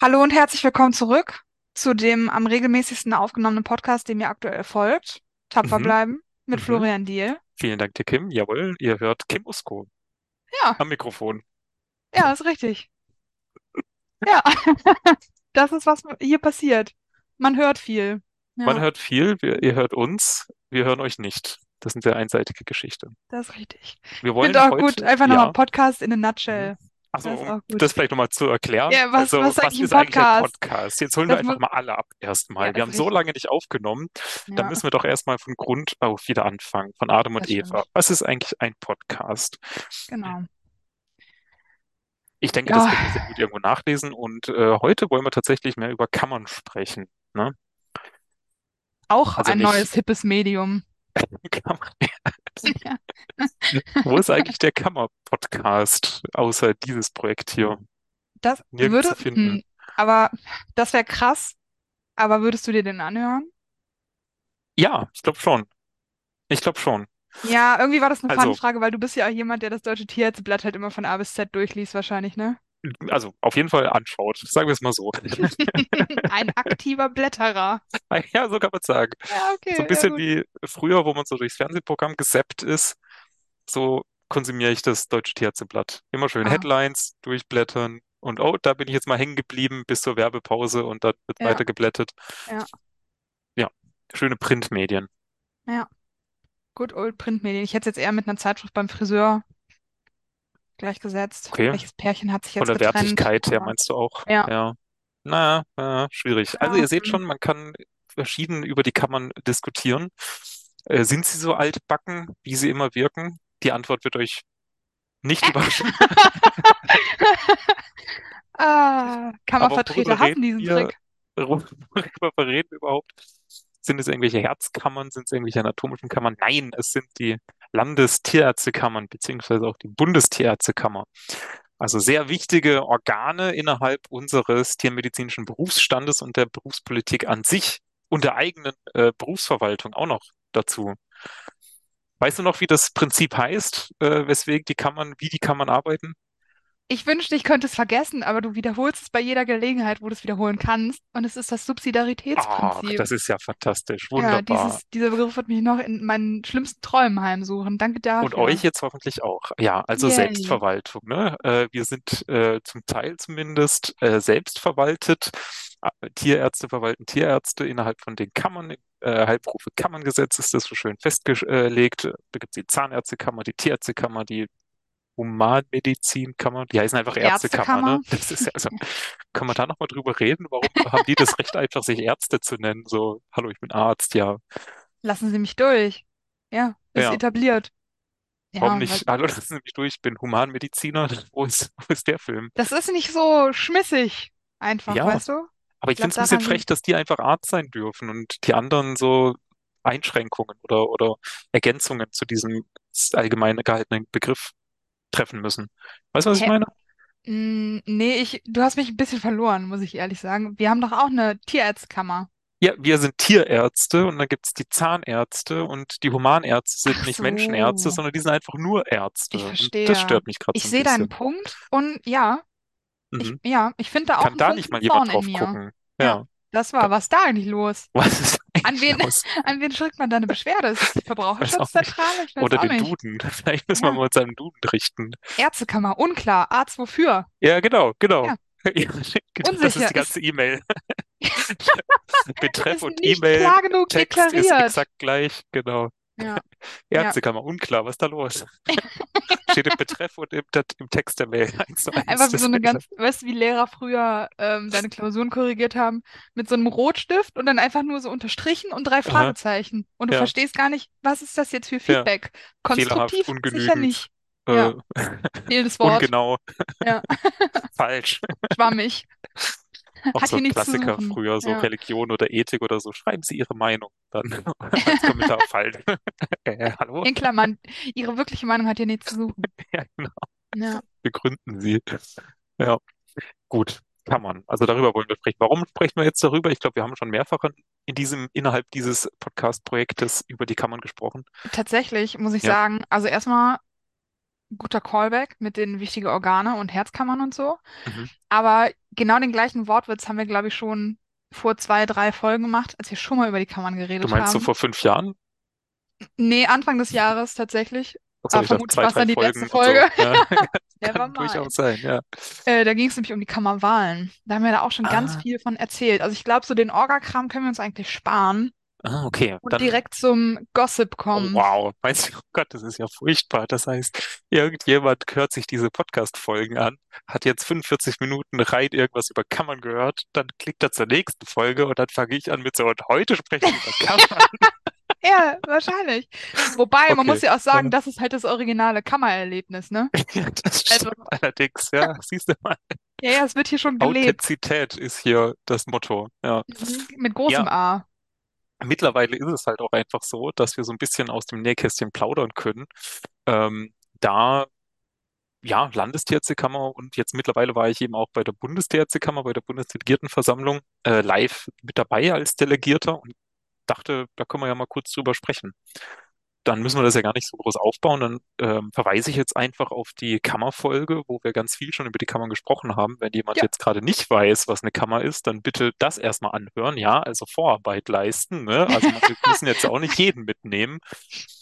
Hallo und herzlich willkommen zurück zu dem am regelmäßigsten aufgenommenen Podcast, dem ihr aktuell folgt. Tapfer Mhm, bleiben mit mhm. Florian Diel. Vielen Dank dir, Kim. Jawohl, ihr hört Kim Usko Ja, am Mikrofon. ja, ist richtig. Ja, das ist, was hier passiert. Man hört viel. Man Ja, hört viel, wir, ihr hört uns, wir hören euch nicht. Das ist eine sehr einseitige Geschichte. das ist richtig. Wir Ich finde wollen auch gut, heute, einfach nochmal ja, Podcast in a mhm. nutshell. Also Das ist um das vielleicht nochmal zu erklären, Ja, was, also was ist was eigentlich ein ist eigentlich ein Podcast? Jetzt holen wir Das muss, einfach mal alle ab ja, erstmal. Wir ist haben so richtig. lange nicht aufgenommen, da Ja, müssen wir doch erstmal von Grund auf wieder anfangen, von Adam und das Eva. stimmt. Was ist eigentlich ein Podcast? Genau. Ich denke, das Ja, könnt ihr sehr gut irgendwo nachlesen und äh, heute wollen wir tatsächlich mehr über Kammern sprechen. Ne? auch Also ein nicht neues, hippes Medium. Ja. Wo ist eigentlich der Kammer-Podcast, außer dieses Projekt hier? Das Nirgends würde, zu finden. hm, aber das wäre krass. Aber würdest du dir den anhören? Ja, ich glaube schon. Ich glaube schon. Ja, irgendwie war das eine Also, Fangfrage, weil du bist ja auch jemand, der das Deutsche Tierärzteblatt halt immer von A bis Z durchliest, wahrscheinlich, ne? Also auf jeden Fall anschaut. Sagen wir es mal so. Ein aktiver Blätterer. Ja, so kann man sagen. Ja, So ein okay, ja bisschen gut. wie früher, wo man so durchs Fernsehprogramm gesappt ist, so konsumiere ich das Deutsche Tierärzteblatt. Immer schön Ah, Headlines durchblättern und oh, da bin ich jetzt mal hängen geblieben bis zur Werbepause und dann wird ja, weiter geblättert. ja, Ja, schöne Printmedien. ja. Good old Printmedien. Ich hätte es jetzt eher mit einer Zeitschrift beim Friseur gleichgesetzt. Okay. Welches Pärchen hat sich Von jetzt der getrennt? Wertigkeit her meinst du auch? ja, Ja. Na, äh, schwierig. Also ja, ihr seht schon, man kann verschieden über die Kammern diskutieren. Äh, sind sie so altbacken, wie sie immer wirken? Die Antwort wird euch nicht überraschen. Ah, Kammervertreter reden diesen wir? Trick. Worüber reden wir überhaupt? Sind es irgendwelche Herzkammern? Sind es irgendwelche anatomischen Kammern? Nein, es sind die Landestierärztekammern, beziehungsweise auch die Bundestierärztekammer. Also sehr wichtige Organe innerhalb unseres tiermedizinischen Berufsstandes und der Berufspolitik an sich und der eigenen äh, Berufsverwaltung auch noch dazu. Weißt du noch, wie das Prinzip heißt, äh, weswegen die Kammern, wie die Kammern arbeiten? Ich wünschte, ich könnte es vergessen, aber du wiederholst es bei jeder Gelegenheit, wo du es wiederholen kannst. Und es ist das Ach, Subsidiaritätsprinzip. das ist ja fantastisch, Ja, wunderbar. dieses, dieser Begriff wird mich noch in meinen schlimmsten Träumen heimsuchen. Danke Und dafür. euch jetzt hoffentlich auch. Ja, also Yay. Selbstverwaltung, ne? Äh, wir sind äh, zum Teil zumindest äh, selbstverwaltet. Äh, Tierärzte verwalten Tierärzte innerhalb von den Kammern. Äh, Heilberufe-Kammerngesetz ist das so schön festgelegt. Da gibt es die Zahnärztekammer, die Tierärztekammer, die Humanmedizinkammer. Die heißen einfach Ärztekammer, ne? Ärztekammer. Das ist ja, also, können wir da nochmal drüber reden? Warum haben die das Recht einfach, sich Ärzte zu nennen? So, hallo, ich bin Arzt, ja. Lassen Sie mich durch. Ja, ist Ja. etabliert. Warum Ja, nicht? Hallo, lassen Sie mich durch, ich bin Humanmediziner. Wo ist, wo ist der Film? das ist nicht so schmissig einfach, Ja, weißt du? aber Ich ich finde es ein bisschen frech, dass die einfach Arzt sein dürfen und die anderen so Einschränkungen oder, oder Ergänzungen zu diesem allgemein gehaltenen Begriff treffen müssen. Weißt du, was ich Hä? meine? Mm, nee, ich, du hast mich ein bisschen verloren, muss ich ehrlich sagen. Wir haben doch auch eine Tierärztkammer. Ja, wir sind Tierärzte und dann gibt es die Zahnärzte und die Humanärzte sind Ach nicht Menschenärzte, so. sondern die sind einfach nur Ich Ärzte. Und das verstehe. stört mich gerade Ich so ein sehe deinen. Punkt und ja, ich, Mhm. ja, ich finde da auch Kann einen da nicht mal jemand drauf gucken? Ja, Ja. Das war, was da eigentlich los? Was ist An wen, los? an wen schickt man da eine Beschwerde? Ist es die. Verbraucherschutzzentrale? Oder den nicht. Duden. Vielleicht müssen wir Ja, mal uns Duden richten. Ärztekammer, unklar. Arzt wofür? Ja, genau, genau. Ja, Ja, genau, das ist die ganze E-Mail. Betreff und genug E-Mail-Text ist exakt gleich. Genau. Ja, ja. Ärztekammer, unklar, was ist da los? Steht im Betreff und im, im Text der Mail eins zu eins Einfach wie so eine ganz, weißt du, wie Lehrer früher ähm, deine Klausuren korrigiert haben, mit so einem Rotstift und dann einfach nur so unterstrichen und drei Aha, Fragezeichen. Und du ja, verstehst gar nicht, was ist das jetzt für ja. Feedback? Fehlerhaft, Konstruktiv? Sicher nicht. äh, Ja, fehlendes Wort. ungenau, Ja, falsch. schwammig. Auch Hat so Klassiker früher, so Ja. Religion oder Ethik oder so. Schreiben Sie Ihre Meinung dann als Kommentar falsch. Äh, hallo? In Klammern, ihre wirkliche Meinung hat hier nichts zu suchen. Ja, genau. Ja. Begründen Sie. Ja, gut. Kann man. Also darüber wollen wir sprechen. Warum sprechen wir jetzt darüber? Ich glaube, wir haben schon mehrfach in diesem, innerhalb dieses Podcast-Projektes über die Kammern gesprochen. Tatsächlich muss ich Ja. sagen, also erstmal guter Callback mit den wichtigen Organe und Herzkammern und so. Mhm. Aber genau den gleichen Wortwitz haben wir, glaube ich, schon vor zwei, drei Folgen gemacht, als wir schon mal über die Kammern Du geredet meinst so haben. vor fünf Jahren? Nee, Anfang des Jahres tatsächlich. Ich dachte vermutlich war es dann die letzte Folgen so. Folge. Ja, Never kann durchaus sein, ja. Äh, da ging es nämlich um die Kammerwahlen. Da haben wir da auch schon ganz Ah, viel von erzählt. Also ich glaube, so den Orga-Kram können wir uns eigentlich sparen ah, okay. und Dann direkt zum Gossip Oh, kommen. wow. Meinst du, oh Gott, das ist ja furchtbar. Das heißt, irgendjemand hört sich diese Podcast-Folgen an, hat jetzt 45 Minuten rein irgendwas über Kammern gehört, dann klickt er zur nächsten Folge und dann fange ich an mit so, und heute sprechen wir über Kammern. Ja, wahrscheinlich. Wobei, man muss ja auch Ja, sagen, das ist halt das originale Kammererlebnis, ne? ja, das Also, stimmt allerdings. Ja, siehst du mal. ja, ja, es wird hier schon gelebt. Authentizität ist hier das Motto. Ja. Mhm. Mit Ja, großem A. mittlerweile ist es halt auch einfach so, dass wir so ein bisschen aus dem Nähkästchen plaudern können. Ähm, da ja, Landestierärztekammer und jetzt mittlerweile war ich eben auch bei der Bundestierärztekammer, bei der Bundesdelegiertenversammlung äh, live mit dabei als Delegierter und dachte, da können wir ja mal kurz drüber sprechen. Dann müssen wir das ja gar nicht so groß aufbauen. Dann ähm, verweise ich jetzt einfach auf die Kammerfolge, wo wir ganz viel schon über die Kammern gesprochen haben. Wenn jemand Ja, jetzt gerade nicht weiß, was eine Kammer ist, dann bitte das erstmal anhören, ja, also Vorarbeit leisten, ne? Also wir müssen jetzt auch nicht jeden mitnehmen.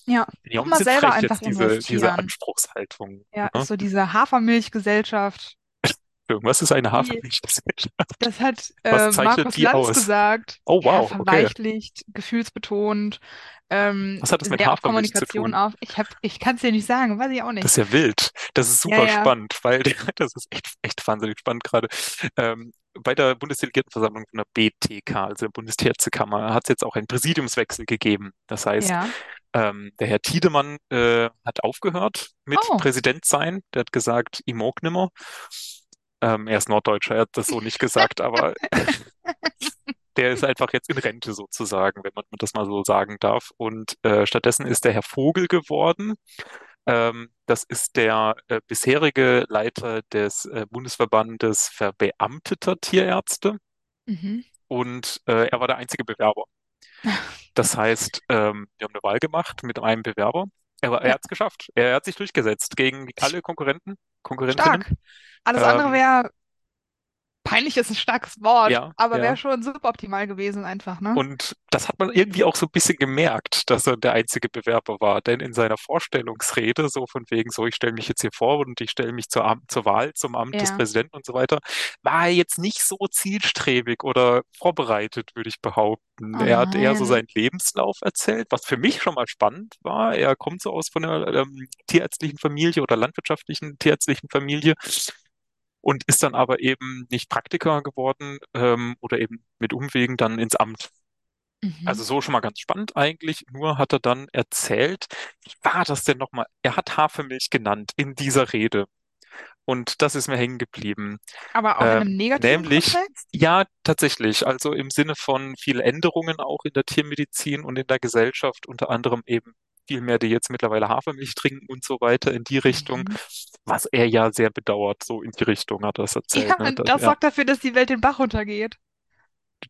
ja. Ja mal selber einfach diese, diese. Anspruchshaltung, Ja, ne? so diese Hafermilchgesellschaft. Was ist eine Die, Hafermilchgesellschaft? das hat äh, Markus die Lanz aus? gesagt. Oh, Ja, wow, okay. verweichlicht, gefühlsbetont, ähm, Was hat das mit Hafermilch zu tun? auf. Ich hab, ich kann es dir nicht sagen, weiß ich auch Das ist nicht. ja wild. Das ist Ja, super ja, spannend, weil das ist echt, echt wahnsinnig spannend gerade. Ähm, bei der Bundesdelegiertenversammlung von der BTK, also der Bundestierärztekammer, hat es jetzt auch einen Präsidiumswechsel gegeben. Das heißt, ja. ähm, der Herr Tiedemann äh, hat aufgehört mit Oh, Präsident sein. Der hat gesagt, ich mag nimmer. Ähm, er ist Norddeutscher, er hat das so nicht gesagt, aber der ist einfach jetzt in Rente sozusagen, wenn man das mal so sagen darf. Und äh, stattdessen ist der Herr Vogel geworden. Ähm, das ist der äh, bisherige Leiter des äh, Bundesverbandes verbeamteter Tierärzte mhm. und äh, er war der einzige Bewerber. Das heißt, ähm, wir haben eine Wahl gemacht mit einem Bewerber. Er, war- er Ja, hat es geschafft. Er hat sich durchgesetzt gegen alle Konkurrenten, Konkurrentinnen. stark. Alles andere Ähm, wäre, peinlich ist ein starkes Wort, ja, aber ja. wäre schon suboptimal gewesen einfach, ne? Und das hat man irgendwie auch so ein bisschen gemerkt, dass er der einzige Bewerber war. Denn in seiner Vorstellungsrede, so von wegen, so, ich stelle mich jetzt hier vor und ich stelle mich zur, Am- zur Wahl zum Amt des Ja. Präsidenten und so weiter, war er jetzt nicht so zielstrebig oder vorbereitet, würde ich behaupten. Oh Er hat eher so seinen Lebenslauf erzählt, was für mich schon mal spannend war. Er kommt so aus von einer ähm, tierärztlichen Familie oder landwirtschaftlichen tierärztlichen Familie und ist dann aber eben nicht Praktiker geworden ähm, oder eben mit Umwegen dann ins Amt. Also Mhm. so schon mal ganz spannend eigentlich. Nur hat er dann erzählt, wie war das denn nochmal? Er hat Hafermilch genannt in dieser Rede. Und das ist mir hängen geblieben. Aber auch in Ähm, einem negativen nämlich, Kontext? ja, tatsächlich, also im Sinne von viele Änderungen auch in der Tiermedizin und in der Gesellschaft, unter anderem eben viel mehr, die jetzt mittlerweile Hafermilch trinken und so weiter in die Richtung, Mhm. was er ja sehr bedauert, so in die Richtung hat er es Ja, erzählt, ne? und Da, das ja, sorgt dafür, dass die Welt den Bach runtergeht.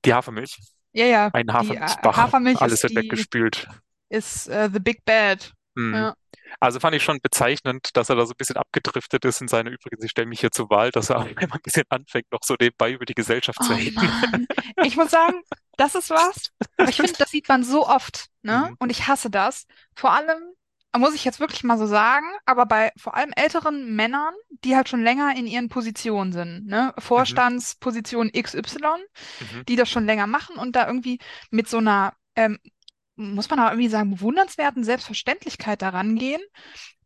die Hafermilch, Ja, ja, ein äh, Hafermilchbach, Hafermilch alles wird die, weggespült. ist äh, the big bad. Hm. Ja. Also fand ich schon bezeichnend, dass er da so ein bisschen abgedriftet ist in seine übrigens, ich stelle mich hier zur Wahl, dass er auch immer ein bisschen anfängt, noch so nebenbei über die Gesellschaft zu Oh reden. Mann. Ich muss sagen, das ist was. Aber ich finde, das sieht man so oft, ne? Mhm. Und ich hasse das. Vor allem, muss ich jetzt wirklich mal so sagen, aber bei vor allem älteren Männern, die halt schon länger in ihren Positionen sind, ne? Mhm. Vorstandsposition XY, Mhm. die das schon länger machen und da irgendwie mit so einer, ähm, muss man auch irgendwie sagen, bewundernswerten Selbstverständlichkeit daran gehen,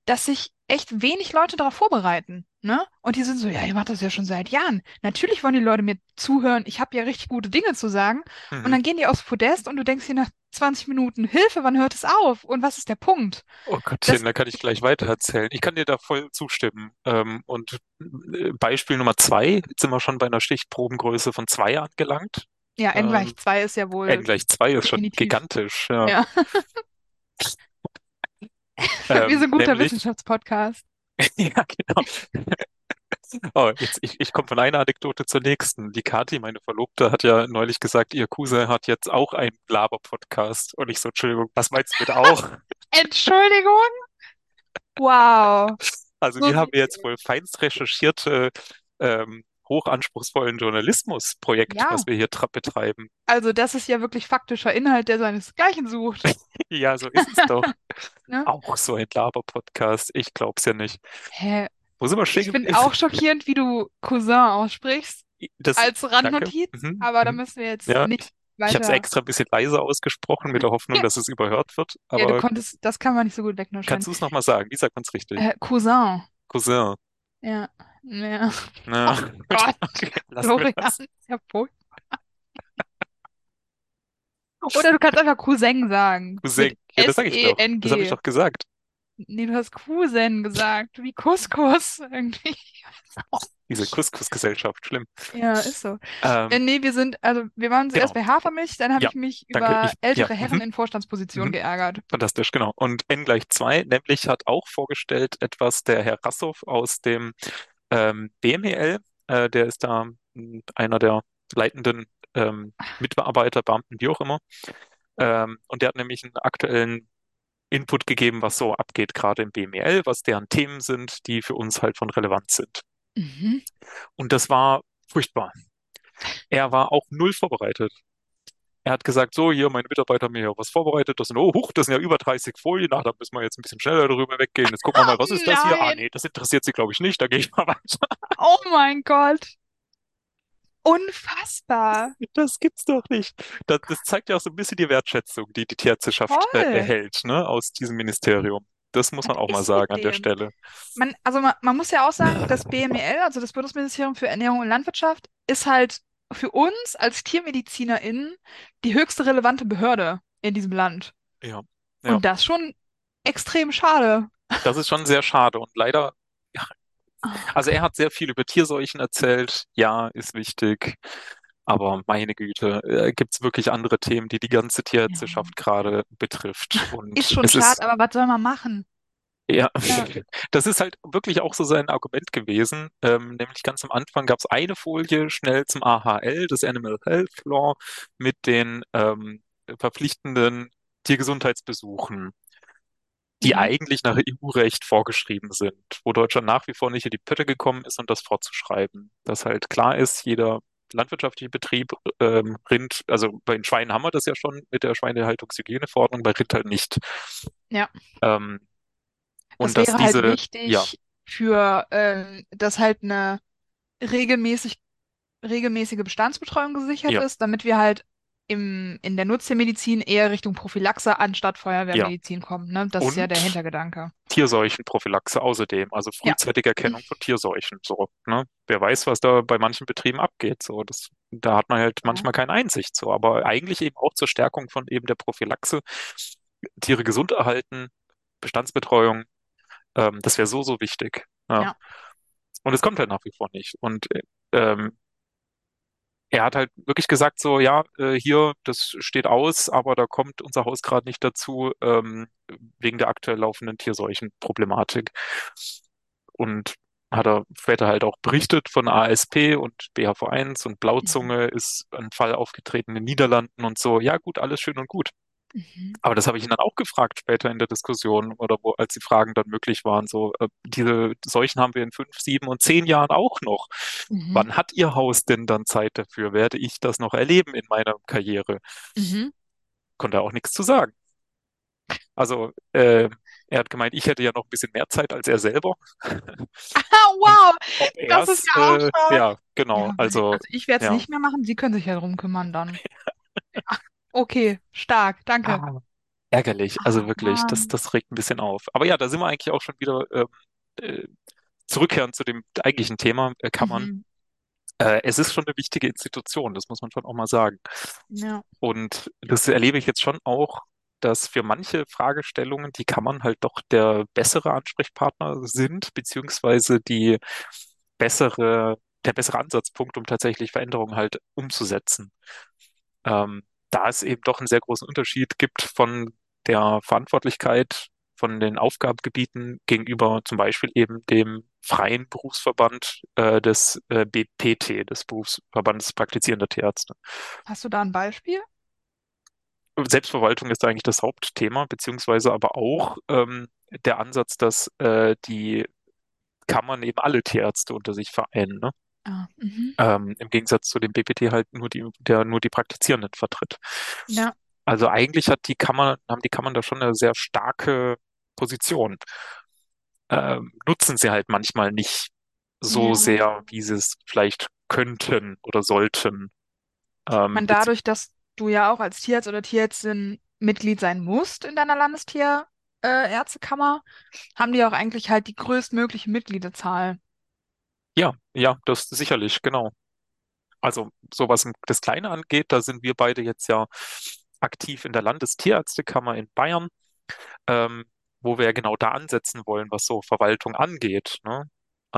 dass sich echt wenig Leute darauf vorbereiten. Ne? Und die sind so, ja, ihr macht das ja schon seit Jahren. Natürlich wollen die Leute mir zuhören, ich habe ja richtig gute Dinge zu sagen. Und Mhm. dann gehen die aufs Podest und du denkst dir nach 20 Minuten, Hilfe, wann hört es auf? Und was ist der Punkt? Oh Gottchen, Das, da kann ich gleich weiter erzählen. Ich kann dir da voll zustimmen. Ähm, und äh, Beispiel Nummer zwei, jetzt sind wir schon bei einer Stichprobengröße von zwei angelangt. Ja, n gleich Ähm, 2 ist ja N wohl gleich zwei ist schon definitiv. gigantisch, ja. Ja, wir Ähm, sind ein guter nämlich, Wissenschaftspodcast. ja, genau. Oh, jetzt, ich, ich komme von einer Anekdote zur nächsten. Die Kathi, meine Verlobte, hat ja neulich gesagt, ihr Cousin hat jetzt auch einen Laber-Podcast. Und ich so, Entschuldigung, was meinst du mit auch? Entschuldigung? Wow. Also So wir haben jetzt wohl feinst recherchierte, ähm, hochanspruchsvollen Journalismusprojekt, Ja, was wir hier betreiben. also das ist ja wirklich faktischer Inhalt, der seinesgleichen sucht. Ja, so ist es doch. Ne? Auch so ein Laber-Podcast. Ich glaub's ja nicht. Hä? Wo sind wir stehen Ich geblieben? auch schockierend, wie du Cousin aussprichst, Das, als. Randnotiz, Mhm. aber da Mhm. müssen wir jetzt Ja, nicht ich, ich habe es weiter. extra ein bisschen leiser ausgesprochen, mit der Hoffnung, dass es überhört wird. Ja, du konntest, das kann man nicht so gut wegnuscheln. kannst du es nochmal sagen? Wie sagt man es richtig? Äh, Cousin. Cousin. Ja. Ja. Na, Oh. Gott, Florian, das. ist ja furchtbar. Oder du kannst einfach Cousin sagen. Cousin. Ja, das sage ich doch. Das habe ich S-E-N-G. doch gesagt. Nee, du hast Cousin gesagt, wie Couscous irgendwie. Diese Couscous-Gesellschaft, schlimm. Ja, ist so. Ähm, Äh, nee, wir sind, also wir waren zuerst genau. bei Hafermilch, dann habe Ja, ich mich danke. über Ich, ja, ältere Herren mhm, in Vorstandspositionen mhm. geärgert. Fantastisch, genau. Und N gleich 2, nämlich hat auch vorgestellt etwas der Herr Rassow aus dem ähm, BMEL. Äh, der ist da mh, einer der leitenden ähm, Mitarbeiter, Beamten, wie auch immer. Ähm, und der hat nämlich einen aktuellen Input gegeben, was so abgeht, gerade im BMEL, was deren Themen sind, die für uns halt von Relevanz sind. Mhm. Und das war furchtbar. Er war auch null vorbereitet. Er hat gesagt, so, hier, meine Mitarbeiter haben mir hier was vorbereitet. Das sind, oh, huch, das sind ja über 30 Folien. Ach, da müssen wir jetzt ein bisschen schneller darüber weggehen. Jetzt gucken wir mal, was ist das hier? Ah, nee, das interessiert Sie, glaube ich, nicht. Da gehe ich mal weiter. Oh mein Gott! Unfassbar! Das gibt's doch nicht. Das, das zeigt ja auch so ein bisschen die Wertschätzung, die die Tierärzteschaft äh, Toll! erhält, ne, aus diesem Ministerium. Das muss man auch mal sagen an der? Stelle. Man, also man, man muss ja auch sagen, das BMEL, also das Bundesministerium für Ernährung und Landwirtschaft, ist halt für uns als TiermedizinerInnen die höchste relevante Behörde in diesem Land. Ja, ja. Und das schon extrem schade. Das ist schon sehr schade und leider, ja, also er hat sehr viel über Tierseuchen erzählt. Ja, ist wichtig. Aber meine Güte, äh, gibt's wirklich andere Themen, die die ganze Ja. Tierärzteschaft gerade betrifft. Ist Und schon es ist, schade, aber was soll man machen? Ja, Ja. das ist halt wirklich auch so sein Argument gewesen. Ähm, nämlich ganz am Anfang gab's eine Folie schnell zum AHL, das Animal Health Law, mit den ähm, verpflichtenden Tiergesundheitsbesuchen. die Mhm. eigentlich nach EU-Recht vorgeschrieben sind, wo Deutschland nach wie vor nicht in die Pötte gekommen ist, um das vorzuschreiben. Dass halt klar ist, jeder landwirtschaftliche Betrieb, ähm, Rind, also bei den Schweinen haben wir das ja schon mit der Schweinehaltungshygieneverordnung, bei Rind halt nicht. Ja. Ähm, und dass wäre halt diese, ja, wichtig für, ähm, dass halt eine regelmäßig, regelmäßige Bestandsbetreuung gesichert ja, ist, damit wir halt im, in der Nutztiermedizin eher Richtung Prophylaxe anstatt ja. Feuerwehrmedizin kommen. Ne? Das ist ja der Und Hintergedanke. Tierseuchenprophylaxe außerdem, also Ja. frühzeitige Erkennung von Tierseuchen. So, ne? Wer weiß, was da bei manchen Betrieben abgeht. So, das, da hat man halt Ja. manchmal keine Einsicht. So, aber eigentlich eben auch zur Stärkung von eben der Prophylaxe, Tiere gesund erhalten, Bestandsbetreuung, ähm, das wäre so, so wichtig. Ja. Ja. Und es kommt halt nach wie vor nicht. Und äh, ähm, er hat halt wirklich gesagt, so, ja, äh, hier, das steht aus, aber da kommt unser Haus gerade nicht dazu, ähm, wegen der aktuell laufenden Tierseuchenproblematik. Und hat er später halt auch berichtet von ASP und BHV1 und Mhm. Blauzunge ist ein Fall aufgetreten in den Niederlanden und so. Ja, gut, alles schön und gut. Mhm. Aber das habe ich ihn dann auch gefragt später in der Diskussion oder wo, als die Fragen dann möglich waren, so, äh, diese Seuchen haben wir in fünf, sieben und zehn Jahren auch noch. Mhm. Wann hat Ihr Haus denn dann Zeit dafür? Werde ich das noch erleben in meiner Karriere? Mhm. Konnte er auch nichts zu sagen. Also, äh, er hat gemeint, ich hätte ja noch ein bisschen mehr Zeit als er selber. Ah, wow, das ist ja auch äh, stark. ja, genau, Ja, also, also ich werde es ja. nicht mehr machen. Sie können sich ja drum kümmern dann. Ach, okay, stark, danke. Ah, ärgerlich, also Ah, wirklich, das, Mann. das regt ein bisschen auf. Aber ja, da sind wir eigentlich auch schon wieder ähm, äh, zurückkehren zu dem eigentlichen Thema, äh, Kammern. Mhm. Äh, es ist schon eine wichtige Institution, das muss man schon auch mal sagen. Ja. Und das erlebe ich jetzt schon auch, dass für manche Fragestellungen die Kammern halt doch der bessere Ansprechpartner sind, beziehungsweise die bessere, der bessere Ansatzpunkt, um tatsächlich Veränderungen halt umzusetzen. Ähm, da es eben doch einen sehr großen Unterschied gibt von der Verantwortlichkeit von den Aufgabengebieten gegenüber zum Beispiel eben dem freien Berufsverband äh, des äh, BPT, des Berufsverbandes praktizierender Tierärzte. Hast du da ein Beispiel? Selbstverwaltung ist eigentlich das Hauptthema, beziehungsweise aber auch ähm, der Ansatz, dass äh, die Kammern eben alle Tierärzte unter sich vereinen, ne? Ah, mhm. Ähm, im Gegensatz zu dem BPT halt nur die, der nur die Praktizierenden vertritt. Ja, Also eigentlich hat die Kammer, haben die Kammern da schon eine sehr starke Position. Ähm, nutzen sie halt manchmal nicht so ja. sehr, wie sie es vielleicht könnten oder sollten. Ich Ähm, meine, bezieh- dadurch, dass du ja auch als Tierarzt oder Tierärztin Mitglied sein musst in deiner Landestier, äh, haben die auch eigentlich halt die größtmögliche Mitgliederzahl. Ja, ja, das sicherlich, genau. Also so was das Kleine angeht, da sind wir beide jetzt ja aktiv in der Landestierärztekammer in Bayern, ähm, wo wir ja genau da ansetzen wollen, was so Verwaltung angeht, ne?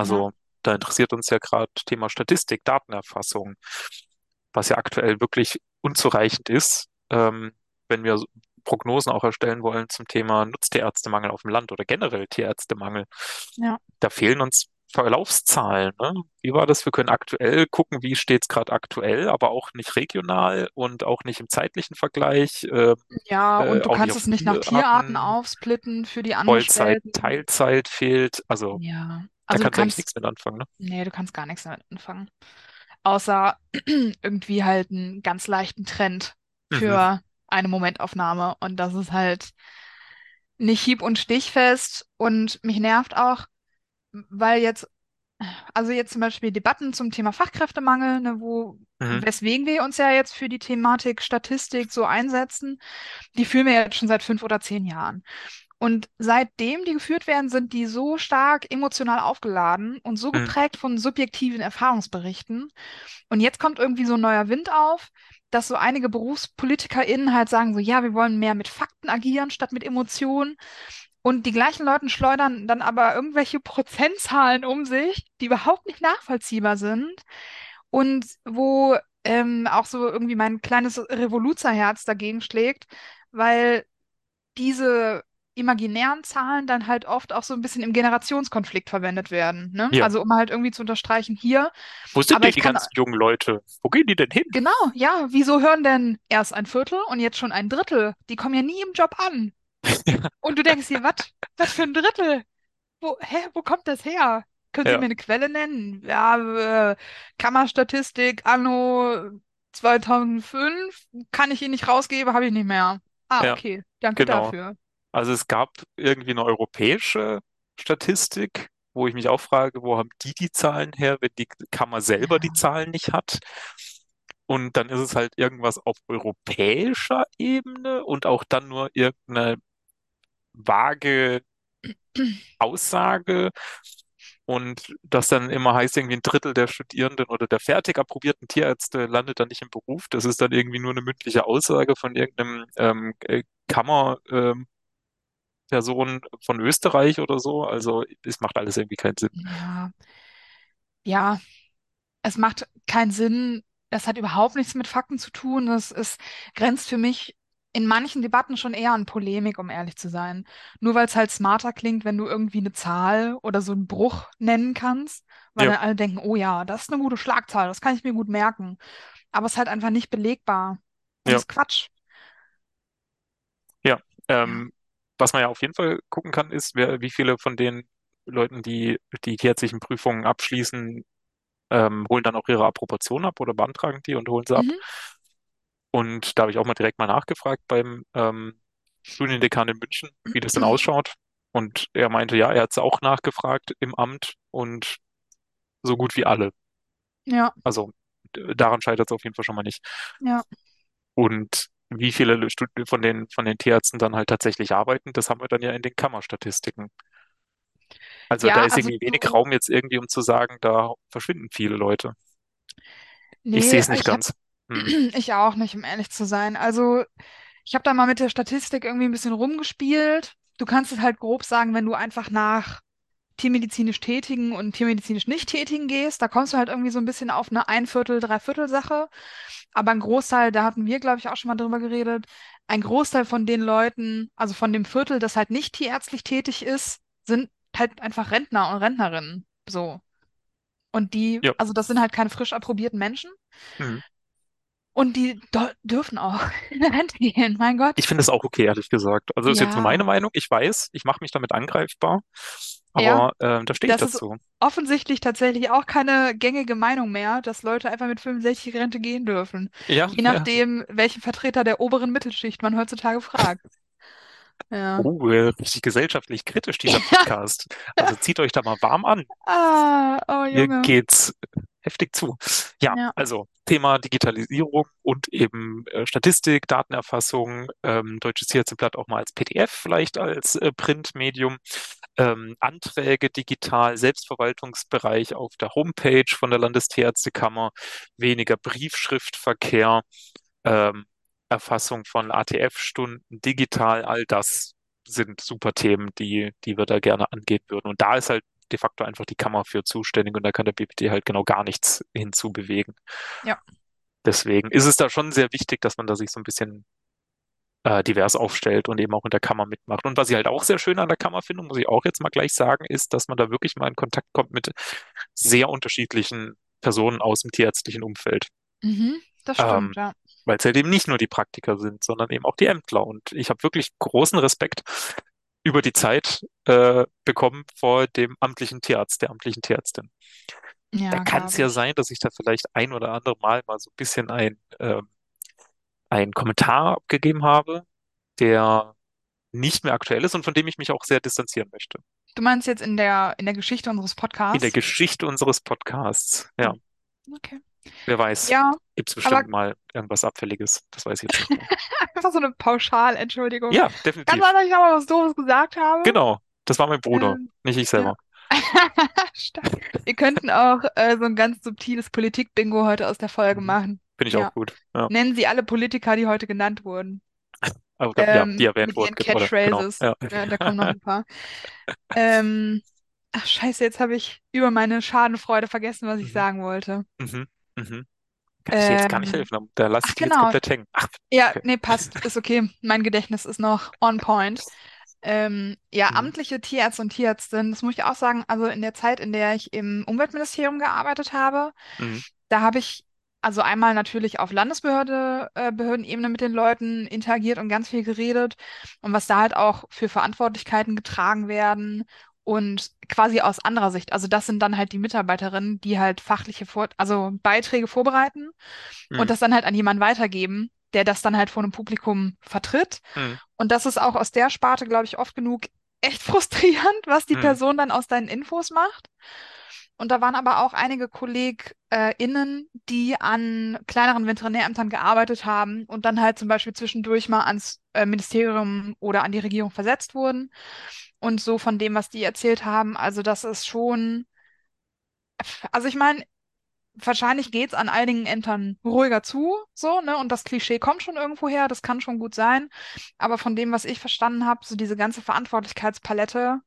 Ja, Also da interessiert uns ja gerade Thema Statistik, Datenerfassung, was ja aktuell wirklich unzureichend ist, ähm, wenn wir Prognosen auch erstellen wollen zum Thema Nutztierärztemangel auf dem Land oder generell Tierärztemangel. ja, Da fehlen uns Verlaufszahlen, ne? Wie war das? Wir können aktuell gucken, wie steht es gerade aktuell, aber auch nicht regional und auch nicht im zeitlichen Vergleich, äh, ja, äh, und du auch nicht kannst es nicht nach Tierarten aufsplitten für die Vollzeit, Angestellten. Teilzeit fehlt. Also Ja, da also du kannst du eigentlich kannst, nichts mit anfangen, ne? nee, du kannst gar nichts damit anfangen. Außer irgendwie halt einen ganz leichten Trend Mhm, für eine Momentaufnahme. Und das ist halt nicht hieb- und stichfest. Und mich nervt auch, weil jetzt, also jetzt zum Beispiel Debatten zum Thema Fachkräftemangel, ne, wo, mhm, weswegen wir uns ja jetzt für die Thematik Statistik so einsetzen, die führen wir jetzt schon seit fünf oder zehn Jahren. Und seitdem die geführt werden, sind die so stark emotional aufgeladen und so mhm, geprägt von subjektiven Erfahrungsberichten. Und jetzt kommt irgendwie so ein neuer Wind auf, dass so einige BerufspolitikerInnen halt sagen so, ja, wir wollen mehr mit Fakten agieren statt mit Emotionen. Und die gleichen Leute schleudern dann aber irgendwelche Prozentzahlen um sich, die überhaupt nicht nachvollziehbar sind und wo ähm, auch so irgendwie mein kleines Revoluzerherz dagegen schlägt, weil diese imaginären Zahlen dann halt oft auch so ein bisschen im Generationskonflikt verwendet werden, ne? ja. Also um halt irgendwie zu unterstreichen, hier, Wo sind denn die kann, ganzen jungen Leute? Wo gehen die denn hin? genau, ja, wieso hören denn erst ein Viertel und jetzt schon ein Drittel? Die kommen ja nie im Job an. Und du denkst dir, was, was für ein Drittel? Wo, hä, wo kommt das her? Können Sie Ja, mir eine Quelle nennen? Ja, äh, Kammerstatistik anno 2005 kann ich Ihnen nicht rausgeben, habe ich nicht mehr. Ah, ja, okay, danke genau. dafür. Also es gab irgendwie eine europäische Statistik, wo ich mich auch frage, wo haben die die Zahlen her, wenn die Kammer selber die. Zahlen nicht hat? Und dann ist es halt irgendwas auf europäischer Ebene und auch dann nur irgendeine vage Aussage und das dann immer heißt, irgendwie ein Drittel der Studierenden oder der fertig approbierten Tierärzte landet dann nicht im Beruf. Das ist dann irgendwie nur eine mündliche Aussage von irgendeinem ähm, äh, Kammerperson von Österreich oder so. Also es macht alles irgendwie keinen Sinn. Ja, ja, es macht keinen Sinn. Das hat überhaupt nichts mit Fakten zu tun. Das ist, grenzt für mich in manchen Debatten schon eher an Polemik, um ehrlich zu sein. Nur weil es halt smarter klingt, wenn du irgendwie eine Zahl oder so einen Bruch nennen kannst, weil Ja, dann alle denken, oh ja, das ist eine gute Schlagzahl, das kann ich mir gut merken. Aber es ist halt einfach nicht belegbar. Und ja, das ist Quatsch. ja. Ja. Ähm, was man ja auf jeden Fall gucken kann, ist, wer, wie viele von den Leuten, die die tierärztlichen Prüfungen abschließen, ähm, holen dann auch ihre Approbation ab oder beantragen die und holen sie ab. Mhm. Und da habe ich auch mal direkt mal nachgefragt beim ähm, Studiendekan in München, wie das denn ausschaut. Und er meinte, ja, er hat es auch nachgefragt im Amt und so gut wie alle. Ja, Also daran scheitert es auf jeden Fall schon mal nicht. ja. Und wie viele von den, von den Tierärzten dann halt tatsächlich arbeiten, das haben wir dann ja in den Kammerstatistiken. Also da Ja, ist also irgendwie wenig Raum jetzt irgendwie, um zu sagen, da verschwinden viele Leute. Ich sehe nee, es nicht ich hab, ganz. Hm. ich auch nicht, um ehrlich zu sein. Also Ich habe da mal mit der Statistik irgendwie ein bisschen rumgespielt. Du kannst es halt grob sagen, wenn du einfach nach tiermedizinisch Tätigen und tiermedizinisch Nicht-Tätigen gehst, da kommst du halt irgendwie so ein bisschen auf eine Ein-Viertel, Dreiviertel-Sache. Aber ein Großteil, da hatten wir, glaube ich, auch schon mal drüber geredet, ein Großteil von den Leuten, also von dem Viertel, das halt nicht tierärztlich tätig ist, sind halt einfach Rentner und Rentnerinnen. So. Und die, Ja. also das sind halt keine frisch approbierten Menschen. Hm. Und die dürfen auch in Rente gehen, mein Gott. Ich finde es auch okay, ehrlich gesagt. Also ist jetzt nur meine Ja, Meinung. Ich weiß, ich mache mich damit angreifbar, ja, aber ähm, da stehe ich das ist dazu. offensichtlich tatsächlich auch keine gängige Meinung mehr, dass Leute einfach mit 65 in Rente gehen dürfen. Ja, Je ja. nachdem, welchen Vertreter der oberen Mittelschicht man heutzutage fragt. Ja. Oh, äh, richtig gesellschaftlich kritisch, dieser Podcast. Also zieht euch da mal warm an. Ah, oh Hier Junge. geht's heftig zu. Ja, Ja. also Thema Digitalisierung und eben äh, Statistik, Datenerfassung, ähm, Deutsches Tierärzteblatt auch mal als PDF, vielleicht als äh, Printmedium, ähm, Anträge digital, Selbstverwaltungsbereich auf der Homepage von der Landestierärztekammer, weniger Briefschriftverkehr, ähm, Erfassung von ATF-Stunden digital, all das sind super Themen, die, die wir da gerne angehen würden. Und da ist halt de facto einfach die Kammer für zuständig und da kann der BPD halt genau gar nichts hinzubewegen. Ja. Deswegen ist es da schon sehr wichtig, dass man da sich so ein bisschen äh, divers aufstellt und eben auch in der Kammer mitmacht. Und was ich halt auch sehr schön an der Kammer finde, muss ich auch jetzt mal gleich sagen, ist, dass man da wirklich mal in Kontakt kommt mit sehr unterschiedlichen Personen aus dem tierärztlichen Umfeld. Mhm, das Ähm, stimmt, ja. weil es halt eben nicht nur die Praktiker sind, sondern eben auch die Ämtler. Und ich habe wirklich großen Respekt über die Zeit äh, bekommen vor dem amtlichen Tierarzt, der amtlichen Tierärztin. Da Ja, kann es ja sein, dass ich da vielleicht ein oder andere Mal mal so ein bisschen ein, ähm, einen Kommentar abgegeben habe, der nicht mehr aktuell ist und von dem ich mich auch sehr distanzieren möchte. Du meinst jetzt in der, in der Geschichte unseres In der Podcasts? Geschichte unseres Podcasts, ja, okay. Wer weiß, Ja, gibt es aber bestimmt mal irgendwas Abfälliges. Das weiß ich jetzt nicht einfach so eine Pauschal-Entschuldigung. Ja, Kann definitiv. sein, dass ich mal was Doofes gesagt habe. Genau, das war mein Bruder, Ähm, nicht ich ja. selber. Stark. Wir könnten auch äh, so ein ganz subtiles Politik-Bingo heute aus der Folge Mhm. machen. Finde ich auch Ja. gut. Ja. Nennen Sie alle Politiker, die heute genannt wurden. Aber ja, die Ähm, erwähnt mit wurden, ihren genau. Catchphrases. Ja. Ja, da kommen noch ein paar. Ähm, ach, scheiße, jetzt habe ich über meine Schadenfreude vergessen, was ich Mhm. sagen wollte. Mhm. Mhm. Kann ich dir jetzt gar nicht Ähm, helfen. Da lasse ach, ich dich jetzt genau. komplett hängen. Ach, Ja, okay. nee, passt. Ist okay. Mein Gedächtnis ist noch on point. Ähm, ja, Mhm. amtliche Tierärzte und Tierärztinnen, das muss ich auch sagen, also in der Zeit, in der ich im Umweltministerium gearbeitet habe, Mhm. da habe ich also einmal natürlich auf Landesbehörde, äh, Behördenebene mit den Leuten interagiert und ganz viel geredet und was da halt auch für Verantwortlichkeiten getragen werden und quasi aus anderer Sicht. Also das sind dann halt die Mitarbeiterinnen, die halt fachliche Vor also Beiträge vorbereiten und Mhm. das dann halt an jemanden weitergeben, der das dann halt vor einem Publikum vertritt. Mhm. Und das ist auch aus der Sparte, glaube ich, oft genug echt frustrierend, was die Mhm. Person dann aus deinen Infos macht. Und da waren aber auch einige KollegInnen, die an kleineren Veterinärämtern gearbeitet haben und dann halt zum Beispiel zwischendurch mal ans äh, Ministerium oder an die Regierung versetzt wurden. Und so von dem, was die erzählt haben, also das ist schon, also ich meine, wahrscheinlich geht's an einigen Ämtern ruhiger zu, so, ne? Und das Klischee kommt schon irgendwo her, das kann schon gut sein. Aber von dem, was ich verstanden habe, so diese ganze Verantwortlichkeitspalette,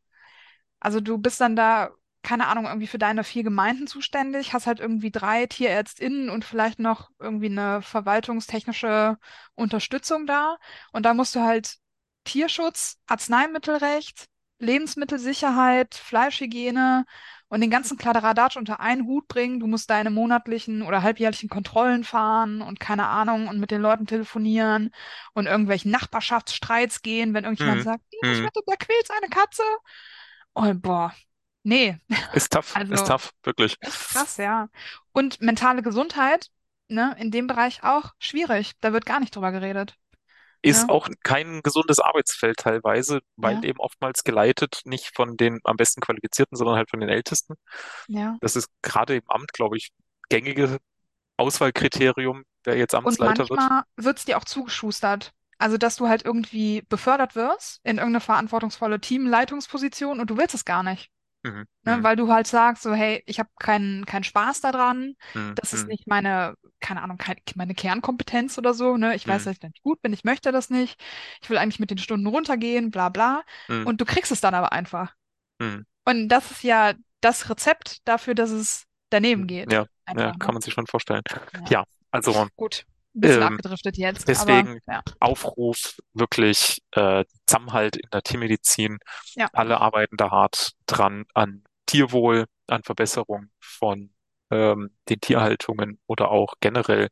also du bist dann da, keine Ahnung, irgendwie für deine vier Gemeinden zuständig, hast halt irgendwie drei TierärztInnen und vielleicht noch irgendwie eine verwaltungstechnische Unterstützung da. Und da musst du halt Tierschutz, Arzneimittelrecht, Lebensmittelsicherheit, Fleischhygiene und den ganzen Kladderadatsch unter einen Hut bringen. Du musst deine monatlichen oder halbjährlichen Kontrollen fahren und keine Ahnung und mit den Leuten telefonieren und irgendwelchen Nachbarschaftsstreits gehen, wenn irgendjemand Mhm. sagt, ich wette, der quält seine Katze. Und boah, nee, Ist tough, ist also tough, wirklich. echt krass, ja. Und mentale Gesundheit, ne, in dem Bereich auch schwierig. Da wird gar nicht drüber geredet. Ist Ne? auch kein gesundes Arbeitsfeld teilweise, weil Ja, eben oftmals geleitet, nicht von den am besten Qualifizierten, sondern halt von den Ältesten. ja. Das ist gerade im Amt, glaube ich, gängige Auswahlkriterium, wer jetzt Und Amtsleiter wird. manchmal wird es dir auch zugeschustert. Also, dass du halt irgendwie befördert wirst in irgendeine verantwortungsvolle Teamleitungsposition und du willst es gar nicht. Mhm. Ne? Mhm. Weil du halt sagst, so, hey, ich habe keinen keinen Spaß daran, Mhm. das ist Mhm. nicht meine, keine Ahnung, kein, meine Kernkompetenz oder so, ne? Ich weiß, Mhm. dass ich da nicht gut bin, ich möchte das nicht, ich will eigentlich mit den Stunden runtergehen, bla bla. Mhm. Und du kriegst es dann aber einfach. Und das ist ja das Rezept dafür, dass es daneben geht. Ja, ja, Einfach, kann ne? man sich schon vorstellen. Ja. Ja, also Gut. Bisschen ähm, abgedriftet jetzt, aber deswegen ja. Aufruf, wirklich äh, Zusammenhalt in der Tiermedizin. Ja. Alle arbeiten da hart dran an Tierwohl, an Verbesserung von ähm, den Tierhaltungen oder auch generell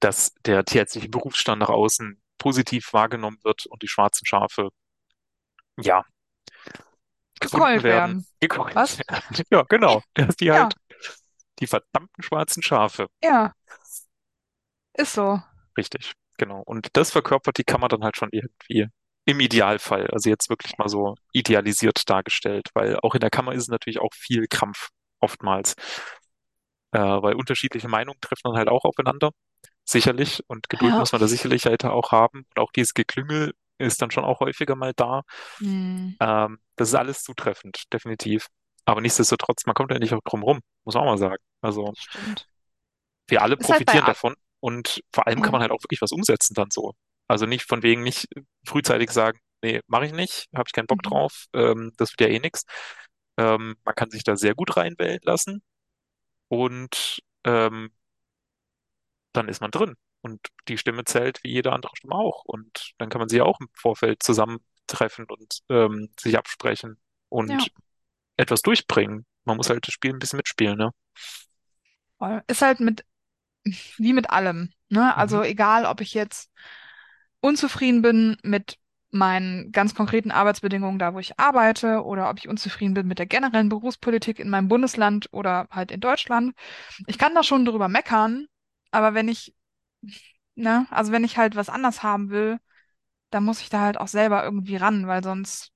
dass der tierärztliche Berufsstand nach außen positiv wahrgenommen wird und die schwarzen Schafe, ja, Gekeult werden, werden. gekreuzt Was? werden. Ja, genau, dass die Ja, halt die verdammten schwarzen Schafe, ja, ist so. richtig, genau. Und das verkörpert die Kammer dann halt schon irgendwie im Idealfall, also jetzt wirklich mal so idealisiert dargestellt, weil auch in der Kammer ist es natürlich auch viel Krampf oftmals, äh, weil unterschiedliche Meinungen treffen dann halt auch aufeinander, sicherlich, und Geduld Ja. muss man da sicherlich halt auch haben. Und auch dieses Geklüngel ist dann schon auch häufiger mal da. Hm, Ähm, das ist alles zutreffend, definitiv. Aber nichtsdestotrotz, man kommt ja nicht auch drum rum, muss man auch mal sagen. Also stimmt. wir alle Ist halt profitieren a- davon und vor allem kann ja. man halt auch wirklich was umsetzen dann so. Also nicht von wegen nicht frühzeitig sagen, nee, mache ich nicht, habe ich keinen Bock Mhm. drauf, ähm, das wird ja eh nix. Ähm, man kann sich da sehr gut reinwählen lassen und ähm, dann ist man drin. Und die Stimme zählt wie jede andere Stimme auch. Und dann kann man sie auch im Vorfeld zusammentreffen und ähm, sich absprechen Ja, und etwas durchbringen. Man muss halt das Spiel ein bisschen mitspielen, ne? voll. Ist halt mit, wie mit allem, ne? Mhm. Also egal, ob ich jetzt unzufrieden bin mit meinen ganz konkreten Arbeitsbedingungen da, wo ich arbeite, oder ob ich unzufrieden bin mit der generellen Berufspolitik in meinem Bundesland oder halt in Deutschland. Ich kann da schon drüber meckern, aber wenn ich, ne, also wenn ich halt was anders haben will, dann muss ich da halt auch selber irgendwie ran, weil sonst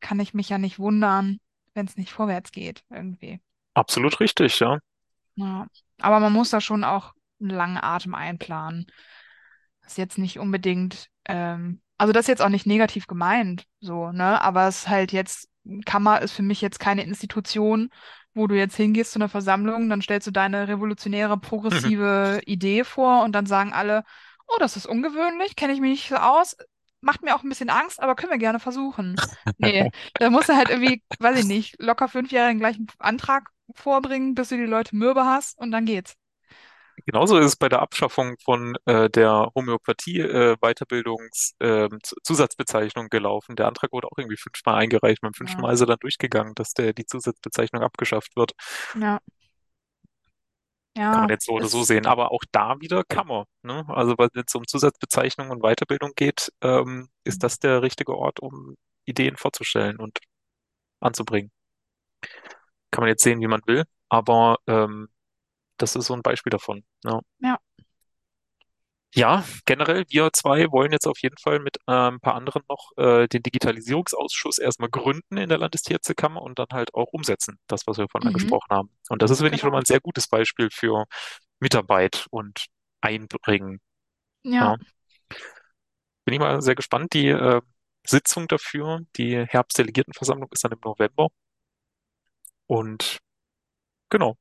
kann ich mich ja nicht wundern, wenn es nicht vorwärts geht, irgendwie. Absolut richtig, ja. Ja. Aber man muss da schon auch einen langen Atem einplanen. Das ist jetzt nicht unbedingt, ähm, also das ist jetzt auch nicht negativ gemeint, so, ne? Aber es ist halt jetzt, Kammer ist für mich jetzt keine Institution, wo du jetzt hingehst zu einer Versammlung, dann stellst du deine revolutionäre, progressive Idee vor und dann sagen alle, oh, das ist ungewöhnlich, kenne ich mich nicht so aus, macht mir auch ein bisschen Angst, aber können wir gerne versuchen. Nee, da musst du halt irgendwie, weiß ich nicht, locker fünfjährigen gleichen Antrag vorbringen, bis du die Leute mürbe hast und dann geht's. Genauso ist es bei der Abschaffung von äh, der Homöopathie äh, ähm, gelaufen. Der Antrag wurde auch irgendwie fünfmal eingereicht. Beim fünften Ja, Mal ist er dann durchgegangen, dass der die Zusatzbezeichnung abgeschafft wird. ja, Kann man ja, jetzt so oder so sehen. Aber auch da wieder Kammer. Ne? Also weil es um Zusatzbezeichnung und Weiterbildung geht, ähm, ist das der richtige Ort, um Ideen vorzustellen und anzubringen. Kann man jetzt sehen, wie man will. Aber ähm, das ist so ein Beispiel davon. Ja. ja, Ja, generell, wir zwei wollen jetzt auf jeden Fall mit äh, ein paar anderen noch äh, den Digitalisierungsausschuss erstmal gründen in der Landestierärztekammer und dann halt auch umsetzen, das, was wir vorhin mhm, angesprochen haben. Und das ist, finde ich, schon mal genau. ein sehr gutes Beispiel für Mitarbeit und Einbringen. Ja, Ja. Bin ich mal sehr gespannt. Die äh, Sitzung dafür, die Herbstdelegiertenversammlung ist dann im November. Und genau,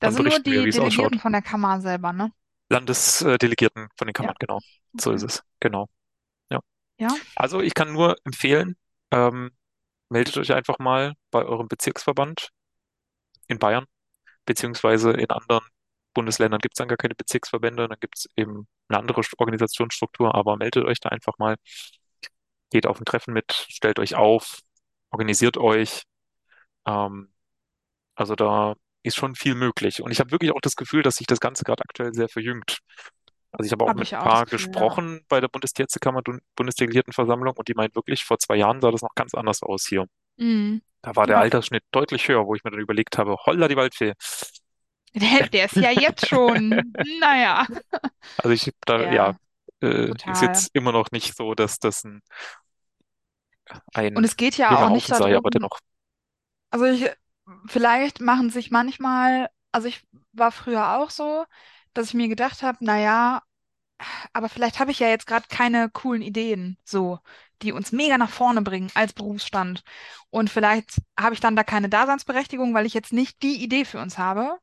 da dann sind nur die ausschaut. Delegierten von der Kammer selber, ne? Landesdelegierten von den Ja, Kammern, genau. So ist okay. es. Genau. Ja. Ja, Also ich kann nur empfehlen, ähm, meldet euch einfach mal bei eurem Bezirksverband in Bayern, beziehungsweise in anderen Bundesländern gibt es dann gar keine Bezirksverbände, dann gibt es eben eine andere St- Organisationsstruktur, aber meldet euch da einfach mal, geht auf ein Treffen mit, stellt euch auf, organisiert euch. Ähm, also da ist schon viel möglich. Und ich habe wirklich auch das Gefühl, dass sich das Ganze gerade aktuell sehr verjüngt. Also ich habe auch habe mit ein ja paar Gefühl, ja. gesprochen bei der Bundestierärztekammer, Bundesdelegiertenversammlung und die meinen wirklich, vor zwei Jahren sah das noch ganz anders aus hier. Mhm. Da war der Ja, Altersschnitt deutlich höher, wo ich mir dann überlegt habe, holla die Waldfee. der, der ist ja jetzt schon, naja. Also ich da, ja, Ja, äh, ist jetzt immer noch nicht so, dass das ein, Und ein es geht ja auch nicht sei, aber darum, dennoch. also ich, vielleicht machen sich manchmal, also ich war früher auch so, dass ich mir gedacht habe, naja, aber vielleicht habe ich ja jetzt gerade keine coolen Ideen, so, die uns mega nach vorne bringen als Berufsstand. Und vielleicht habe ich dann da keine Daseinsberechtigung, weil ich jetzt nicht die Idee für uns habe.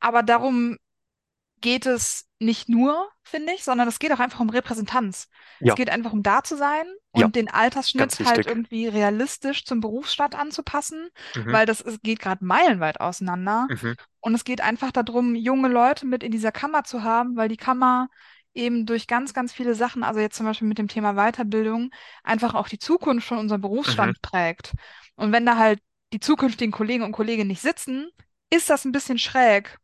Aber darum geht es nicht nur, finde ich, sondern es geht auch einfach um Repräsentanz. Es Ja, geht einfach um da zu sein ja, und den ganz Altersschnitt halt irgendwie realistisch zum Berufsstand anzupassen, Mhm, weil das ist, geht gerade meilenweit auseinander. mhm, Und es geht einfach darum, junge Leute mit in dieser Kammer zu haben, weil die Kammer eben durch ganz, ganz viele Sachen, also jetzt zum Beispiel mit dem Thema Weiterbildung, einfach auch die Zukunft von unserem mhm. Berufsstand prägt. Und wenn da halt die zukünftigen Kollegen und Kolleginnen nicht sitzen, ist das ein bisschen schräg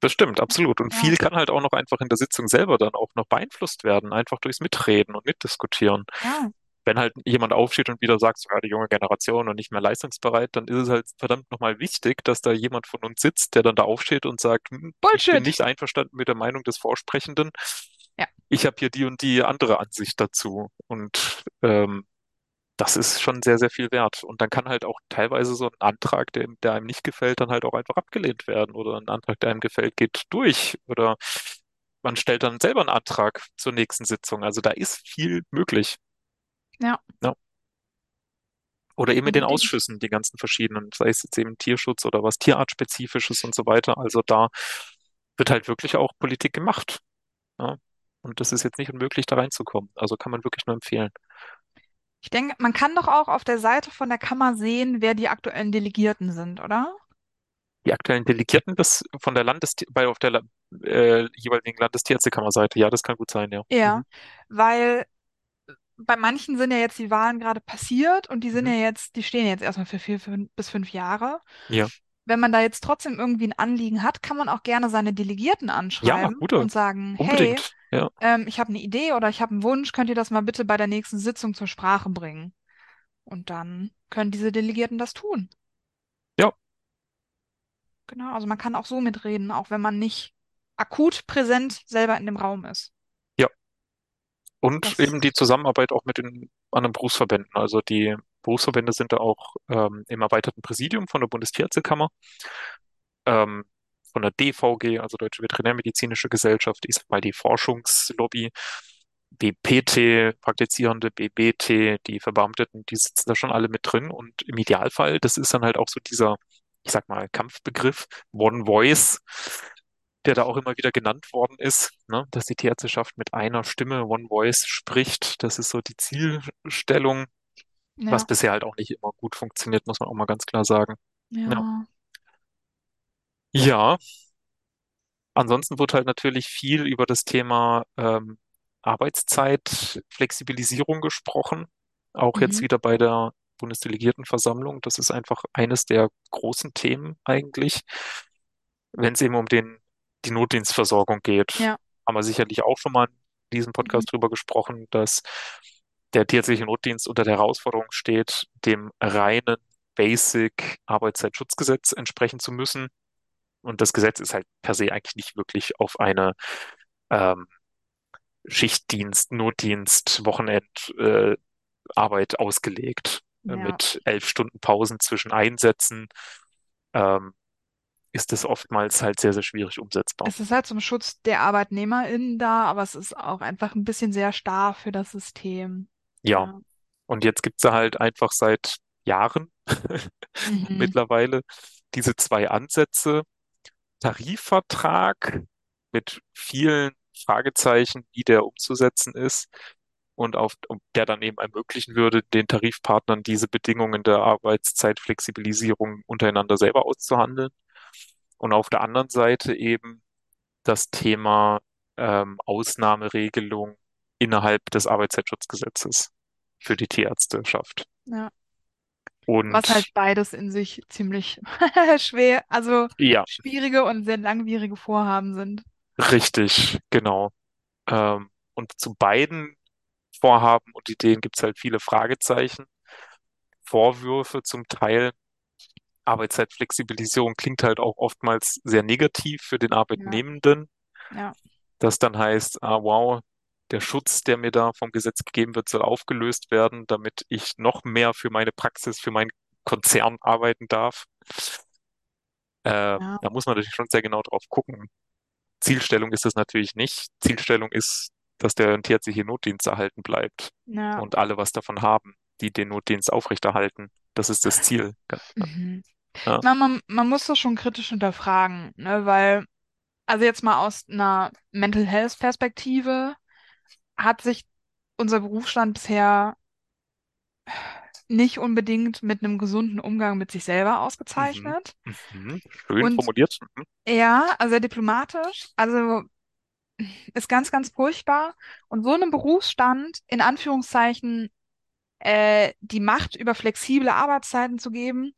Das stimmt, absolut. Und viel kann halt auch noch einfach in der Sitzung selber dann auch noch beeinflusst werden, einfach durchs Mitreden und Mitdiskutieren. ja, Wenn halt jemand aufsteht und wieder sagt, ja, die junge Generation und nicht mehr leistungsbereit, dann ist es halt verdammt nochmal wichtig, dass da jemand von uns sitzt, der dann da aufsteht und sagt, hm, ich bin Bullshit. nicht einverstanden mit der Meinung des Vorsprechenden. Ja, Ich habe hier die und die andere Ansicht dazu. Und ähm, das ist schon sehr, sehr viel wert. Und dann kann halt auch teilweise so ein Antrag, der, der einem nicht gefällt, dann halt auch einfach abgelehnt werden. Oder ein Antrag, der einem gefällt, geht durch. Oder man stellt dann selber einen Antrag zur nächsten Sitzung. Also da ist viel möglich. ja, Ja. Oder eben mit den. Ausschüssen, die ganzen verschiedenen, sei es jetzt eben Tierschutz oder was Tierartspezifisches und so weiter. Also da wird halt wirklich auch Politik gemacht. Ja. Und das ist jetzt nicht unmöglich, da reinzukommen. Also kann man wirklich nur empfehlen. Ich denke, man kann doch auch auf der Seite von der Kammer sehen, wer die aktuellen Delegierten sind, oder? Die aktuellen Delegierten des, von der Landes, bei auf der äh, jeweiligen Landestierärztekammerseite. Ja, das kann gut sein, ja. Ja, Mhm. weil bei manchen sind ja jetzt die Wahlen gerade passiert und die sind Mhm. ja jetzt, die stehen jetzt erstmal für vier fünf, bis fünf Jahre. Ja. Wenn man da jetzt trotzdem irgendwie ein Anliegen hat, kann man auch gerne seine Delegierten Ja, anschreiben guter. und sagen, hey, Unbedingt. Ja. ähm, ich habe eine Idee oder ich habe einen Wunsch, könnt ihr das mal bitte bei der nächsten Sitzung zur Sprache bringen? Und dann können diese Delegierten das tun. Ja. Genau, also man kann auch so mitreden, auch wenn man nicht akut präsent selber in dem Raum ist. Ja. Und Das, eben die Zusammenarbeit auch mit den anderen Berufsverbänden. Also die Berufsverbände sind da auch ähm, im erweiterten Präsidium von der Bundestierärztekammer, ähm, von der DVG, also Deutsche Veterinärmedizinische Gesellschaft, ich sag mal die Forschungslobby, BPT, Praktizierende, BBT, die Verbeamteten, die sitzen da schon alle mit drin. Und im Idealfall, das ist dann halt auch so dieser, ich sag mal, Kampfbegriff, One Voice, der da auch immer wieder genannt worden ist, ne? Dass die Tierärzteschaft mit einer Stimme, One Voice spricht. Das ist so die Zielstellung, was ja, bisher halt auch nicht immer gut funktioniert, muss man auch mal ganz klar sagen. Ja. ja, Ja, ansonsten wird halt natürlich viel über das Thema ähm, Arbeitszeit, Flexibilisierung gesprochen. Auch jetzt mhm, wieder bei der Bundesdelegiertenversammlung. Das ist einfach eines der großen Themen eigentlich, wenn es eben um den, die Notdienstversorgung geht. ja, Haben wir sicherlich auch schon mal in diesem mhm, Podcast drüber gesprochen, dass der tierärztliche Notdienst unter der Herausforderung steht, dem reinen Basic Arbeitszeitschutzgesetz entsprechen zu müssen. Und das Gesetz ist halt per se eigentlich nicht wirklich auf eine ähm, Schichtdienst, Notdienst, Wochenend, äh, Arbeit ausgelegt. Ja. Mit elf Stunden Pausen zwischen Einsätzen ähm, ist es oftmals halt sehr, sehr schwierig umsetzbar. Es ist halt zum Schutz der ArbeitnehmerInnen da, aber es ist auch einfach ein bisschen sehr starr für das System. Ja, Ja. und jetzt gibt's da halt einfach seit Jahren Mhm. mittlerweile diese zwei Ansätze. Tarifvertrag mit vielen Fragezeichen, wie der umzusetzen ist und auf, der dann eben ermöglichen würde, den Tarifpartnern diese Bedingungen der Arbeitszeitflexibilisierung untereinander selber auszuhandeln. Und auf der anderen Seite eben das Thema ähm, Ausnahmeregelung innerhalb des Arbeitszeitschutzgesetzes für die Tierärzteschaft. Ja. Was halt Und beides in sich ziemlich schwer, also ja, schwierige und sehr langwierige Vorhaben sind. richtig, genau. Ähm, und zu beiden Vorhaben und Ideen gibt es halt viele Fragezeichen, Vorwürfe zum Teil. Arbeitszeitflexibilisierung klingt halt auch oftmals sehr negativ für den Ja, Arbeitnehmenden. ja, Das dann heißt, ah, wow, der Schutz, der mir da vom Gesetz gegeben wird, soll aufgelöst werden, damit ich noch mehr für meine Praxis, für meinen Konzern arbeiten darf. Äh, ja, da muss man natürlich schon sehr genau drauf gucken. Zielstellung ist es natürlich nicht. Zielstellung ist, dass der tierärztliche Notdienst erhalten bleibt ja. und alle was davon haben, die den Notdienst aufrechterhalten. Das ist das Ziel. Mhm. Ja. Man, man, man muss das schon kritisch hinterfragen, ne? Weil, also jetzt mal aus einer Mental Health Perspektive hat sich unser Berufsstand bisher nicht unbedingt mit einem gesunden Umgang mit sich selber Mhm. ausgezeichnet. Mhm. Schön Und formuliert. Mhm. ja, also sehr diplomatisch, also ist ganz, ganz furchtbar. Und so einem Berufsstand, in Anführungszeichen, äh, die Macht über flexible Arbeitszeiten zu geben,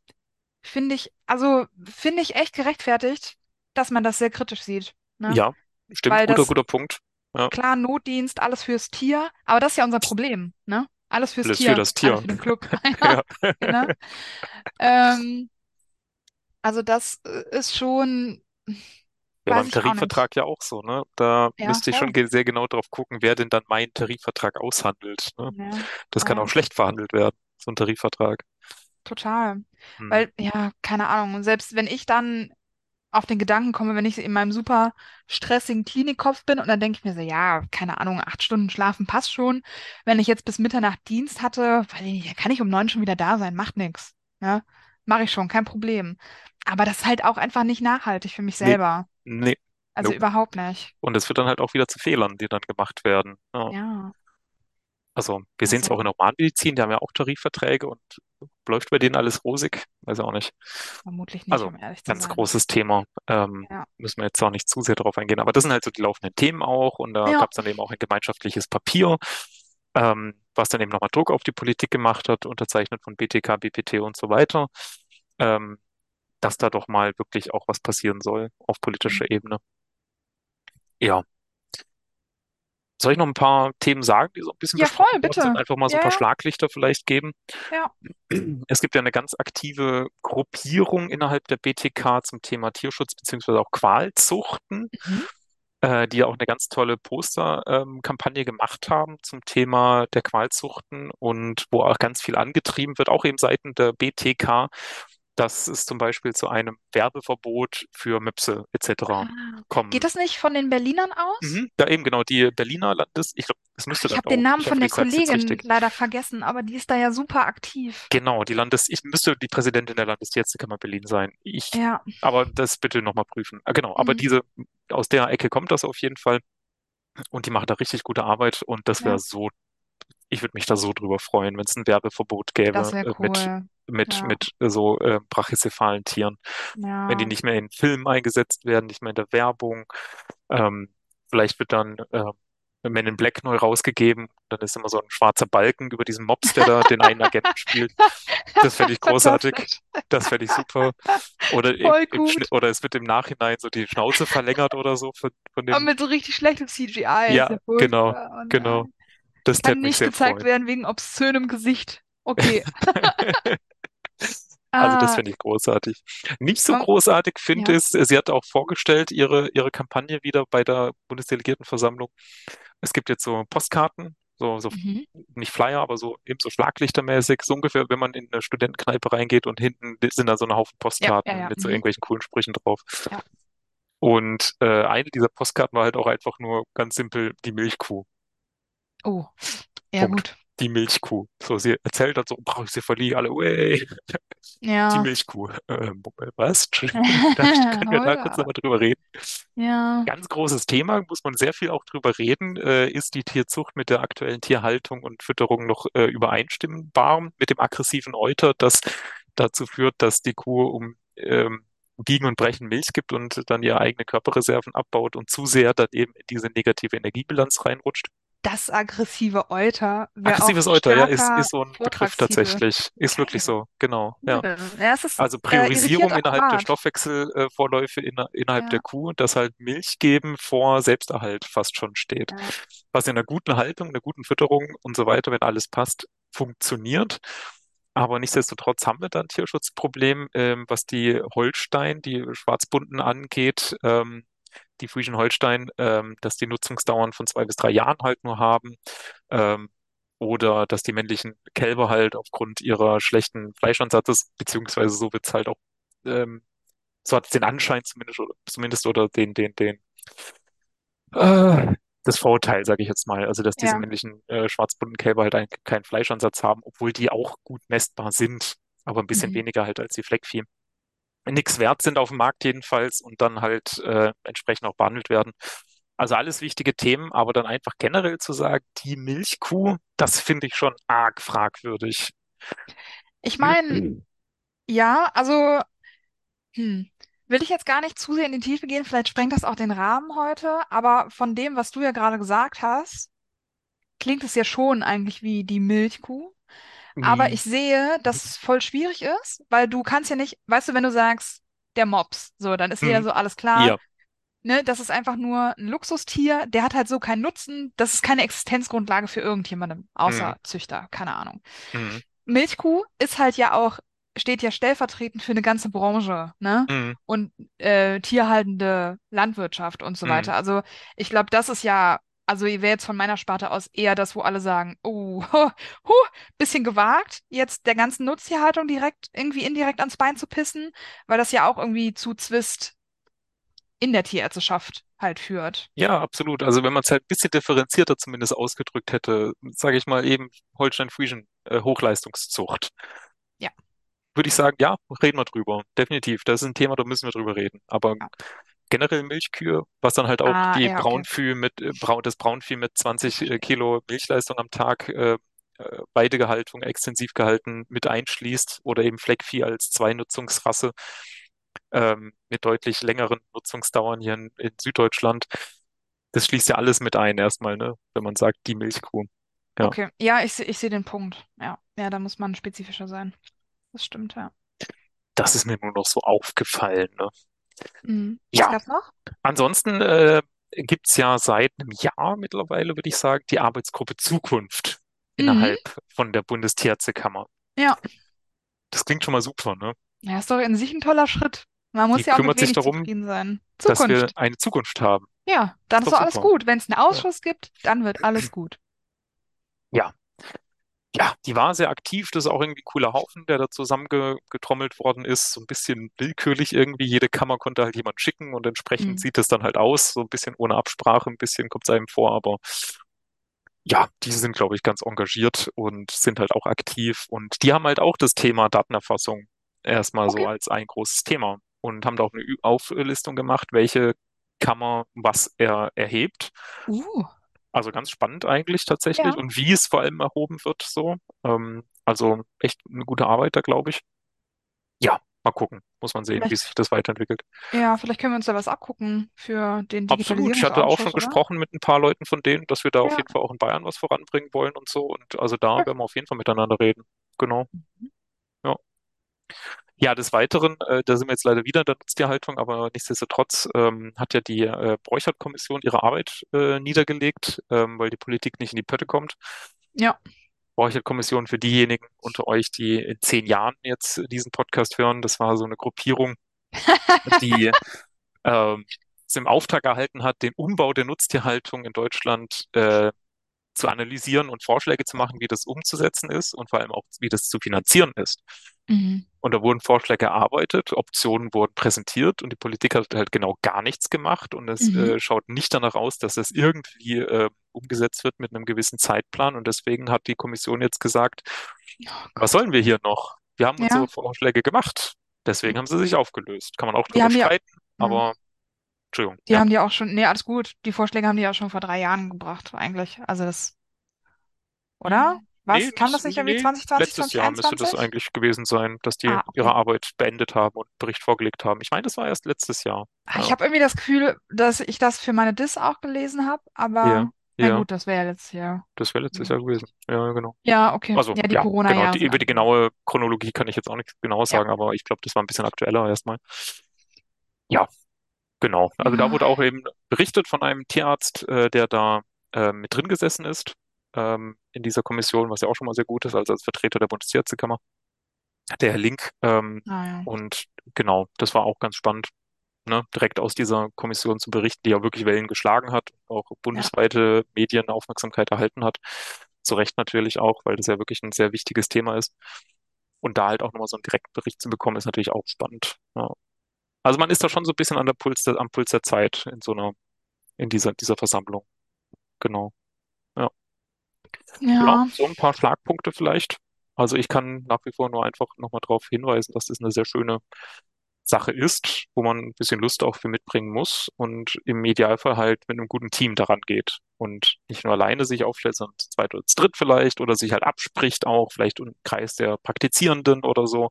finde ich, also finde ich echt gerechtfertigt. dass man das sehr kritisch sieht, ne? Ja, stimmt, Weil guter, das, guter Punkt. Ja, klar, Notdienst, alles fürs Tier, aber das ist ja unser Problem, ne? Alles fürs alles für Tier, das alles Tier. für den Club. Ja, Ja. genau. Ähm, also das äh, ist schon, Ja, beim ich auch. Tarifvertrag ja auch so, ne? Da Ja, müsste ich schon voll. ge- sehr genau drauf gucken, wer denn dann meinen Tarifvertrag aushandelt, ne? Ja, Das kann auch ja, schlecht verhandelt werden, so ein Tarifvertrag. total. Hm. Weil, ja, keine Ahnung. Und selbst wenn ich dann auf den Gedanken komme, wenn ich in meinem super stressigen Klinikkopf bin und dann denke ich mir so, ja, keine Ahnung, acht Stunden schlafen passt schon. Wenn ich jetzt bis Mitternacht Dienst hatte, weil ich, kann ich um neun schon wieder da sein, macht nichts. Ja, mache ich schon, kein Problem. Aber das ist halt auch einfach nicht nachhaltig für mich Nee, selber. nee, Also nope. überhaupt nicht. Und es wird dann halt auch wieder zu Fehlern, die dann gemacht werden. Ja. Ja, Also wir sehen es auch in also der Humanmedizin, die haben ja auch Tarifverträge und läuft bei denen alles rosig? Weiß auch nicht. vermutlich nicht, Also um ehrlich zu ganz sein. großes Thema. Ähm, Ja. müssen wir jetzt auch nicht zu sehr drauf eingehen. Aber das sind halt so die laufenden Themen auch. Und da Ja, gab es dann eben auch ein gemeinschaftliches Papier, ähm, was dann eben nochmal Druck auf die Politik gemacht hat, unterzeichnet von BTK, BPT und so weiter, ähm, dass da doch mal wirklich auch was passieren soll auf politischer Ebene. Ja. Soll ich noch ein paar Themen sagen, die so ein bisschen ja, voll, worden sind? bitte. Einfach mal so ein Ja, paar ja, Schlaglichter vielleicht geben. ja. Es gibt ja eine ganz aktive Gruppierung innerhalb der BTK zum Thema Tierschutz beziehungsweise auch Qualzuchten, Mhm. äh, die ja auch eine ganz tolle Poster-Kampagne gemacht haben zum Thema der Qualzuchten und wo auch ganz viel angetrieben wird, auch eben seitens der BTK, dass es zum Beispiel zu einem Werbeverbot für Möpse etc. Ah. Geht kommen. das nicht von den Berlinern aus? Mhm, da eben genau die Berliner Landes, ich glaube, es Ach, müsste ich dann habe den Namen ich von der ich Kollegin leider vergessen, aber die ist da ja super aktiv. Genau, die Landes, ich müsste die Präsidentin der Landestierärztekammer Berlin sein. Ich, Ja. aber das bitte nochmal prüfen. Ah, genau, aber Mhm. diese, aus der Ecke kommt das auf jeden Fall und die machen da richtig gute Arbeit und das wäre Ja, so, ich würde mich da so drüber freuen, wenn es ein Werbeverbot gäbe wäre äh, mit, cool. mit, Ja, mit äh, so äh, brachycephalen Tieren. Wenn die ja. nicht mehr in Filmen eingesetzt werden, nicht mehr in der Werbung. Ähm, vielleicht wird dann äh, Men in Black neu rausgegeben, dann ist immer so ein schwarzer Balken über diesen Mops, der da den einen Agenten spielt. Das fände ich großartig. Das fände ich super. Oder im, im oder es wird im Nachhinein so die Schnauze verlängert oder so von, von Aber dem. mit so richtig schlechtem CGI Ja, ja genau. Oh genau. Das Kann nicht gezeigt freuen. werden wegen obszönem Gesicht. Okay. Also das Ah, finde ich großartig. Nicht so großartig finde ja. ich, sie hat auch vorgestellt, ihre, ihre Kampagne wieder bei der Bundesdelegiertenversammlung. Es gibt jetzt so Postkarten, so, so Mhm. nicht Flyer, aber so eben so schlaglichtermäßig, so ungefähr, wenn man in eine Studentenkneipe reingeht und hinten sind da so eine Haufen Ja, ja, Postkarten ja. mit so Mhm. irgendwelchen coolen Sprüchen drauf. Und äh, eine dieser Postkarten war halt auch einfach nur ganz simpel die Milchkuh. Oh, ja Punkt. gut. Die Milchkuh. So, sie erzählt dann so, brauche ich sie verliehen, alle, way, die Ja. Milchkuh. Ähm, was? Da können wir Oh da kurz nochmal drüber reden. Ja. Ganz großes Thema, muss man sehr viel auch drüber reden. Äh, ist die Tierzucht mit der aktuellen Tierhaltung und Fütterung noch äh, übereinstimmbar mit dem aggressiven Euter, das dazu führt, dass die Kuh um ähm, Biegen und Brechen Milch gibt und dann ihre eigene Körperreserven abbaut und zu sehr dann eben in diese negative Energiebilanz reinrutscht? Das aggressive Euter Aggressives Euter, ja, ist, ist so ein Begriff tatsächlich. Ist wirklich so, genau, ja. Ja, ist Also äh, Priorisierung innerhalb der. Stoffwechselvorläufe inner, innerhalb der Ja, Kuh, dass halt Milch geben vor Selbsterhalt fast schon steht. ja. Was in einer guten Haltung, einer guten Fütterung und so weiter, wenn alles passt, funktioniert. Aber nichtsdestotrotz haben wir da ein Tierschutzproblem, ähm, was die Holstein, die Schwarzbunden angeht, ähm, die Friesian Holstein, ähm, dass die Nutzungsdauern von zwei bis drei Jahren halt nur haben. Ähm, oder dass die männlichen Kälber halt aufgrund ihrer schlechten Fleischansatzes, beziehungsweise so wird's halt auch, ähm, so hat es den Anschein zumindest, oder, zumindest oder den, den, den, äh, das Vorurteil, sage ich jetzt mal, also dass diese Ja. männlichen äh, schwarzbunten Kälber halt keinen Fleischansatz haben, obwohl die auch gut messbar sind, aber ein bisschen Mhm. weniger halt als die Fleckvieh. Nix wert sind auf dem Markt jedenfalls und dann halt äh, entsprechend auch behandelt werden. Also alles wichtige Themen, aber dann einfach generell zu sagen, die Milchkuh, das finde ich schon arg fragwürdig. Ich meine, ja, also hm, will ich jetzt gar nicht zu sehr in die Tiefe gehen, vielleicht sprengt das auch den Rahmen heute, aber von dem, was du ja gerade gesagt hast, klingt es ja schon eigentlich wie die Milchkuh. Aber Mm, ich sehe, dass es voll schwierig ist, weil du kannst ja nicht, weißt du, wenn du sagst, der Mops. So, dann ist Mhm. so alles klar. Ja. Ne, das ist einfach nur ein Luxustier, der hat halt so keinen Nutzen. Das ist keine Existenzgrundlage für irgendjemandem, Mhm. außer Züchter, keine Ahnung. Mhm. Milchkuh ist halt ja auch, steht ja stellvertretend für eine ganze Branche, ne? Mhm. Und äh, tierhaltende Landwirtschaft und so Mhm. weiter. Also ich glaube, das ist ja, also wäre jetzt von meiner Sparte aus eher das, wo alle sagen, oh, huh, bisschen gewagt, jetzt der ganzen Nutztierhaltung direkt irgendwie indirekt ans Bein zu pissen, weil das ja auch irgendwie zu Zwist in der Tierärzteschaft halt führt. Ja, absolut. Also wenn man es halt ein bisschen differenzierter zumindest ausgedrückt hätte, sage ich mal eben Holstein-Friesian äh, Hochleistungszucht, Ja, würde ich sagen, ja, reden wir drüber. Definitiv. Das ist ein Thema, da müssen wir drüber reden. Aber ja. Generell Milchkühe, was dann halt auch Ah, die ja, okay. Braunvieh mit äh, das Braunvieh mit 20 äh, Kilo Milchleistung am Tag äh, äh, Weidegehaltung extensiv gehalten mit einschließt oder eben Fleckvieh als Zweinutzungsrasse ähm, mit deutlich längeren Nutzungsdauern hier in, in Süddeutschland. Das schließt ja alles mit ein erstmal, ne? Wenn man sagt, die Milchkuh. Ja, Okay. Ja, ich, ich sehe den Punkt. Ja. Ja, da muss man spezifischer sein. Das stimmt, ja. das ist mir nur noch so aufgefallen, ne? Mhm. Ja, ansonsten äh, gibt's ja seit einem Jahr mittlerweile, würde ich sagen, die Arbeitsgruppe Zukunft Mhm. innerhalb von der Bundestierärztekammer. Ja. Das klingt schon mal super, ne? Ja, ist doch in sich ein toller Schritt. Man Die muss ja auch mit kümmert sich wenig darum, zufrieden sein. dass wir Zukunft. eine Zukunft haben. Ja, dann Ist ist doch doch alles gut. Wenn es einen Ja. Ausschuss gibt, dann wird alles gut. Ja, ja, die war sehr aktiv. Das ist auch irgendwie ein cooler Haufen, der da zusammengetrommelt worden ist. So ein bisschen willkürlich irgendwie. Jede Kammer konnte halt jemand schicken und entsprechend Mhm. sieht es dann halt aus. So ein bisschen ohne Absprache, ein bisschen kommt es einem vor, aber ja, die sind, glaube ich, ganz engagiert und sind halt auch aktiv. Und die haben halt auch das Thema Datenerfassung erstmal so Okay. als ein großes Thema und haben da auch eine Auflistung gemacht, welche Kammer was er erhebt. Uh, Also ganz spannend eigentlich tatsächlich ja. und wie es vor allem erhoben wird so. Ähm, also echt eine gute Arbeit da, glaube ich. Ja, mal gucken. Muss man sehen, wie Vielleicht, sich das weiterentwickelt. ja, vielleicht können wir uns da was abgucken für den Absolut. Ich hatte auch schon oder? gesprochen mit ein paar Leuten von denen, dass wir da auf Ja. jeden Fall auch in Bayern was voranbringen wollen und so. Und also da Cool. werden wir auf jeden Fall miteinander reden. Genau. Ja. Ja, des Weiteren, äh, da sind wir jetzt leider wieder in der Nutztierhaltung, aber nichtsdestotrotz ähm, hat ja die äh, Borchert-Kommission ihre Arbeit äh, niedergelegt, ähm, weil die Politik nicht in die Pötte kommt. Ja. Borchert-Kommission für diejenigen unter euch, die in zehn Jahren jetzt diesen Podcast hören, das war so eine Gruppierung, die ähm, es im Auftrag erhalten hat, den Umbau der Nutztierhaltung in Deutschland äh, zu analysieren und Vorschläge zu machen, wie das umzusetzen ist und vor allem auch, wie das zu finanzieren ist. Mhm. Und da wurden Vorschläge erarbeitet, Optionen wurden präsentiert und die Politik hat halt genau gar nichts gemacht und es Mhm. äh, schaut nicht danach aus, dass das irgendwie äh, umgesetzt wird mit einem gewissen Zeitplan. Und deswegen hat die Kommission jetzt gesagt, Oh was sollen wir hier noch? Wir haben Ja. unsere Vorschläge gemacht. Deswegen haben sie sich aufgelöst. Kann man auch drüber die, ja, streiten, aber Entschuldigung, die ja. haben die auch schon, nee, alles gut. Die Vorschläge haben die ja schon vor drei Jahren gebracht, eigentlich. Also das, oder? Hm, Nee, Was? Kam das, nicht irgendwie nee, 2020, letztes Jahr müsste das 2021? eigentlich gewesen sein, dass die Ah, ihre okay. Arbeit beendet haben und einen Bericht vorgelegt haben. Ich meine, das war erst letztes Jahr. Ah, Ich Ja, habe irgendwie das Gefühl, dass ich das für meine Diss auch gelesen habe, ja, aber na ja, gut, das wäre ja letztes Jahr. das wäre letztes Jahr gewesen. Ja, genau. Ja, okay. Also, Ja, die ja, genau. Corona-Jahre Die, über die genaue Chronologie kann ich jetzt auch nichts genau Ja. sagen, aber ich glaube, das war ein bisschen aktueller erstmal. Ja, genau. Also da wurde Ja. auch eben berichtet von einem Tierarzt, äh, der da äh, mit drin gesessen ist, ähm, in dieser Kommission, was ja auch schon mal sehr gut ist, also als Vertreter der Bundestierärztekammer, der Herr Link. Ähm, Ah, ja. und genau, das war auch ganz spannend, ne, direkt aus dieser Kommission zu berichten, die ja wirklich Wellen geschlagen hat, auch Ja. bundesweite Medienaufmerksamkeit erhalten hat. Zu Recht natürlich auch, weil das ja wirklich ein sehr wichtiges Thema ist. Und da halt auch nochmal so einen direkten Bericht zu bekommen, ist natürlich auch spannend. Ja. Also man ist da schon so ein bisschen an der Puls der, am Puls der Zeit in so einer, in dieser, dieser Versammlung. Genau. Ja. Ja, so ein paar Schlagpunkte vielleicht. Also ich kann nach wie vor nur einfach nochmal darauf hinweisen, dass das eine sehr schöne Sache ist, wo man ein bisschen Lust auch für mitbringen muss und im Idealfall halt mit einem guten Team daran geht und nicht nur alleine sich aufstellt, sondern zu zweit oder zu dritt vielleicht oder sich halt abspricht auch, vielleicht im Kreis der Praktizierenden oder so.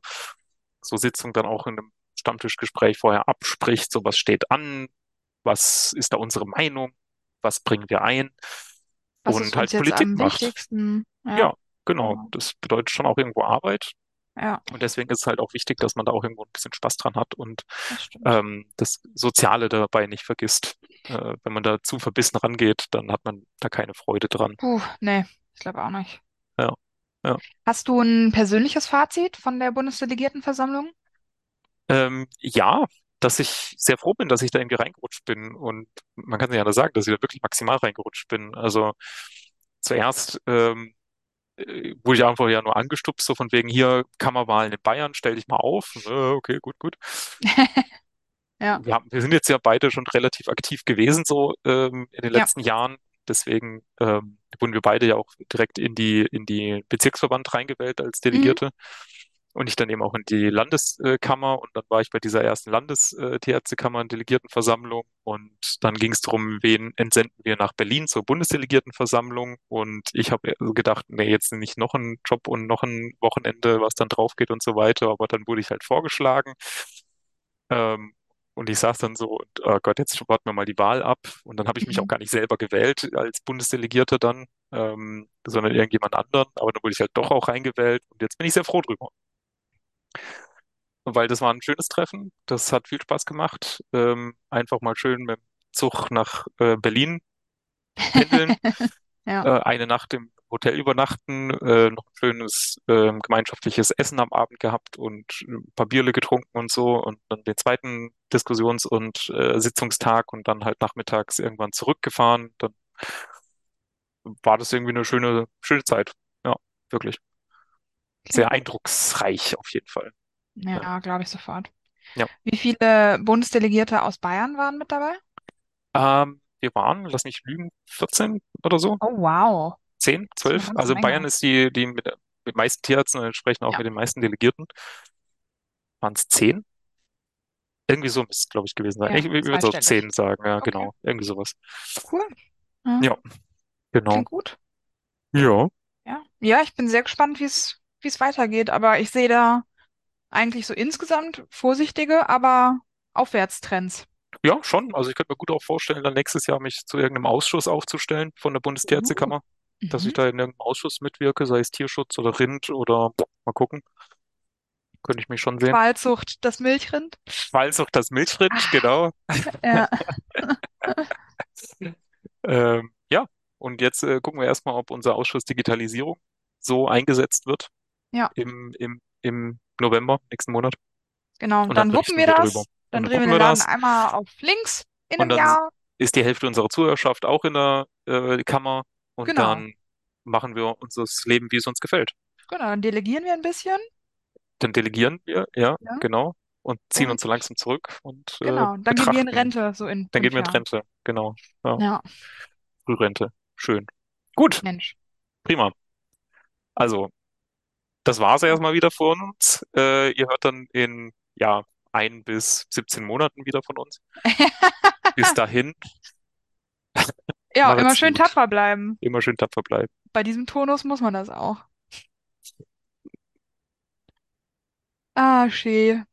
So Sitzung dann auch in einem Stammtischgespräch vorher abspricht, so was steht an, was ist da unsere Meinung, was bringen wir ein Was und halt Politik macht. Ja. Ja, genau. Ja. Das bedeutet schon auch irgendwo Arbeit. Ja, Und deswegen ist es halt auch wichtig, dass man da auch irgendwo ein bisschen Spaß dran hat und das ähm, das Soziale dabei nicht vergisst. Äh, wenn man da zu verbissen rangeht, dann hat man da keine Freude dran. Puh, nee, ich glaube auch nicht. Ja, ja. Hast du ein persönliches Fazit von der Bundesdelegiertenversammlung? Ähm, ja, dass ich sehr froh bin, dass ich da irgendwie reingerutscht bin. Und man kann sich ja sagen, dass ich da wirklich maximal reingerutscht bin. Also zuerst ähm, äh, wurde ich einfach ja nur angestupst, so von wegen hier Kammerwahlen in Bayern, stell dich mal auf. Äh, okay, gut, gut. Ja, Wir haben, wir sind jetzt ja beide schon relativ aktiv gewesen, so ähm, in den ja. letzten Jahren. Deswegen ähm, wurden wir beide ja auch direkt in die, in die Bezirksverband reingewählt als Mhm. Und ich dann eben auch in die Landeskammer. Und dann war ich bei dieser ersten Landes-Tierärztekammer Delegiertenversammlung. Und dann ging es darum, wen entsenden wir nach Berlin zur Bundesdelegiertenversammlung. Und ich habe gedacht, nee, jetzt nicht noch ein Job und noch ein Wochenende, was dann drauf geht und so weiter, aber dann wurde ich halt vorgeschlagen. Ähm, und ich saß dann so, oh Gott, jetzt warten wir mal die Wahl ab. Und dann habe ich mich auch Mhm. gar nicht selber gewählt als Bundesdelegierter dann, ähm, sondern irgendjemand anderen, aber dann wurde ich halt doch auch reingewählt. Und jetzt bin ich sehr froh drüber weil das war ein schönes Treffen. Das hat viel Spaß gemacht. Ähm, einfach mal schön mit dem Zug nach äh, Berlin pendeln, Ja, äh, eine Nacht im Hotel übernachten, äh, noch ein schönes ähm, gemeinschaftliches Essen am Abend gehabt und ein paar Bierle getrunken und so und dann den zweiten Diskussions- und äh, Sitzungstag und dann halt nachmittags irgendwann zurückgefahren. Dann war das irgendwie eine schöne, schöne Zeit. Ja, wirklich. Sehr eindrucksreich auf jeden Fall. Ja. Ja, glaube ich sofort. Ja. Wie viele Bundesdelegierte aus Bayern waren mit dabei? Ähm, wir waren, lass mich lügen, 14 oder so. Oh, wow. 10, Das ist eine 12. ganze Also Bayern ist die, die mit, mit den meisten Tierärzten und entsprechend auch Ja, mit den meisten Delegierten. Waren es 10? Irgendwie so müsste es, glaube ich, gewesen sein. ja, Ich, würde so zweistellig. 10 sagen, ja, Okay, genau. Irgendwie sowas. cool. Ja, Ja, genau. klingt gut. Ja, Ja, ja, ich bin sehr gespannt, wie es, wie es weitergeht, aber ich sehe da eigentlich so insgesamt vorsichtige, aber Aufwärtstrends. ja, schon. Also ich könnte mir gut auch vorstellen, dann nächstes Jahr mich zu irgendeinem Ausschuss aufzustellen von der Uh, Bundestierärztekammer, dass ich mhm. da in irgendeinem Ausschuss mitwirke, sei es Tierschutz oder Rind oder mal gucken. Könnte ich mich schon sehen. Qualzucht, das Milchrind. Auch das Milchrind, Ah, genau. ja, Ähm, ja, und jetzt äh, gucken wir erstmal, ob unser Ausschuss Digitalisierung so eingesetzt wird ja, im, im, im November, nächsten Monat. genau. Und dann Dann wuppen wir drüber. das. Und Dann dann drehen wir den Laden das. einmal auf links in Und einem dann Jahr. ist die Hälfte unserer Zuhörerschaft auch in der äh, Kammer. Und Genau, dann machen wir unser Leben, wie es uns gefällt. genau. Dann delegieren wir ein bisschen. Dann delegieren wir, ja, Ja. genau. Und ziehen uns Und so langsam zurück und äh, genau, dann gehen wir in betrachten. Rente, so in Dann gehen fünf wir in Jahren. Rente, genau. Ja, Ja, Frührente. Schön. Gut, Mensch. prima. Also. Das war's erstmal wieder von uns. Äh, ihr hört dann in ja, ein bis 17 Monaten wieder von uns. Bis dahin, Ja, immer schön gut. tapfer bleiben. Immer schön tapfer bleiben. Bei diesem Tonus muss man das auch. Ah, schön.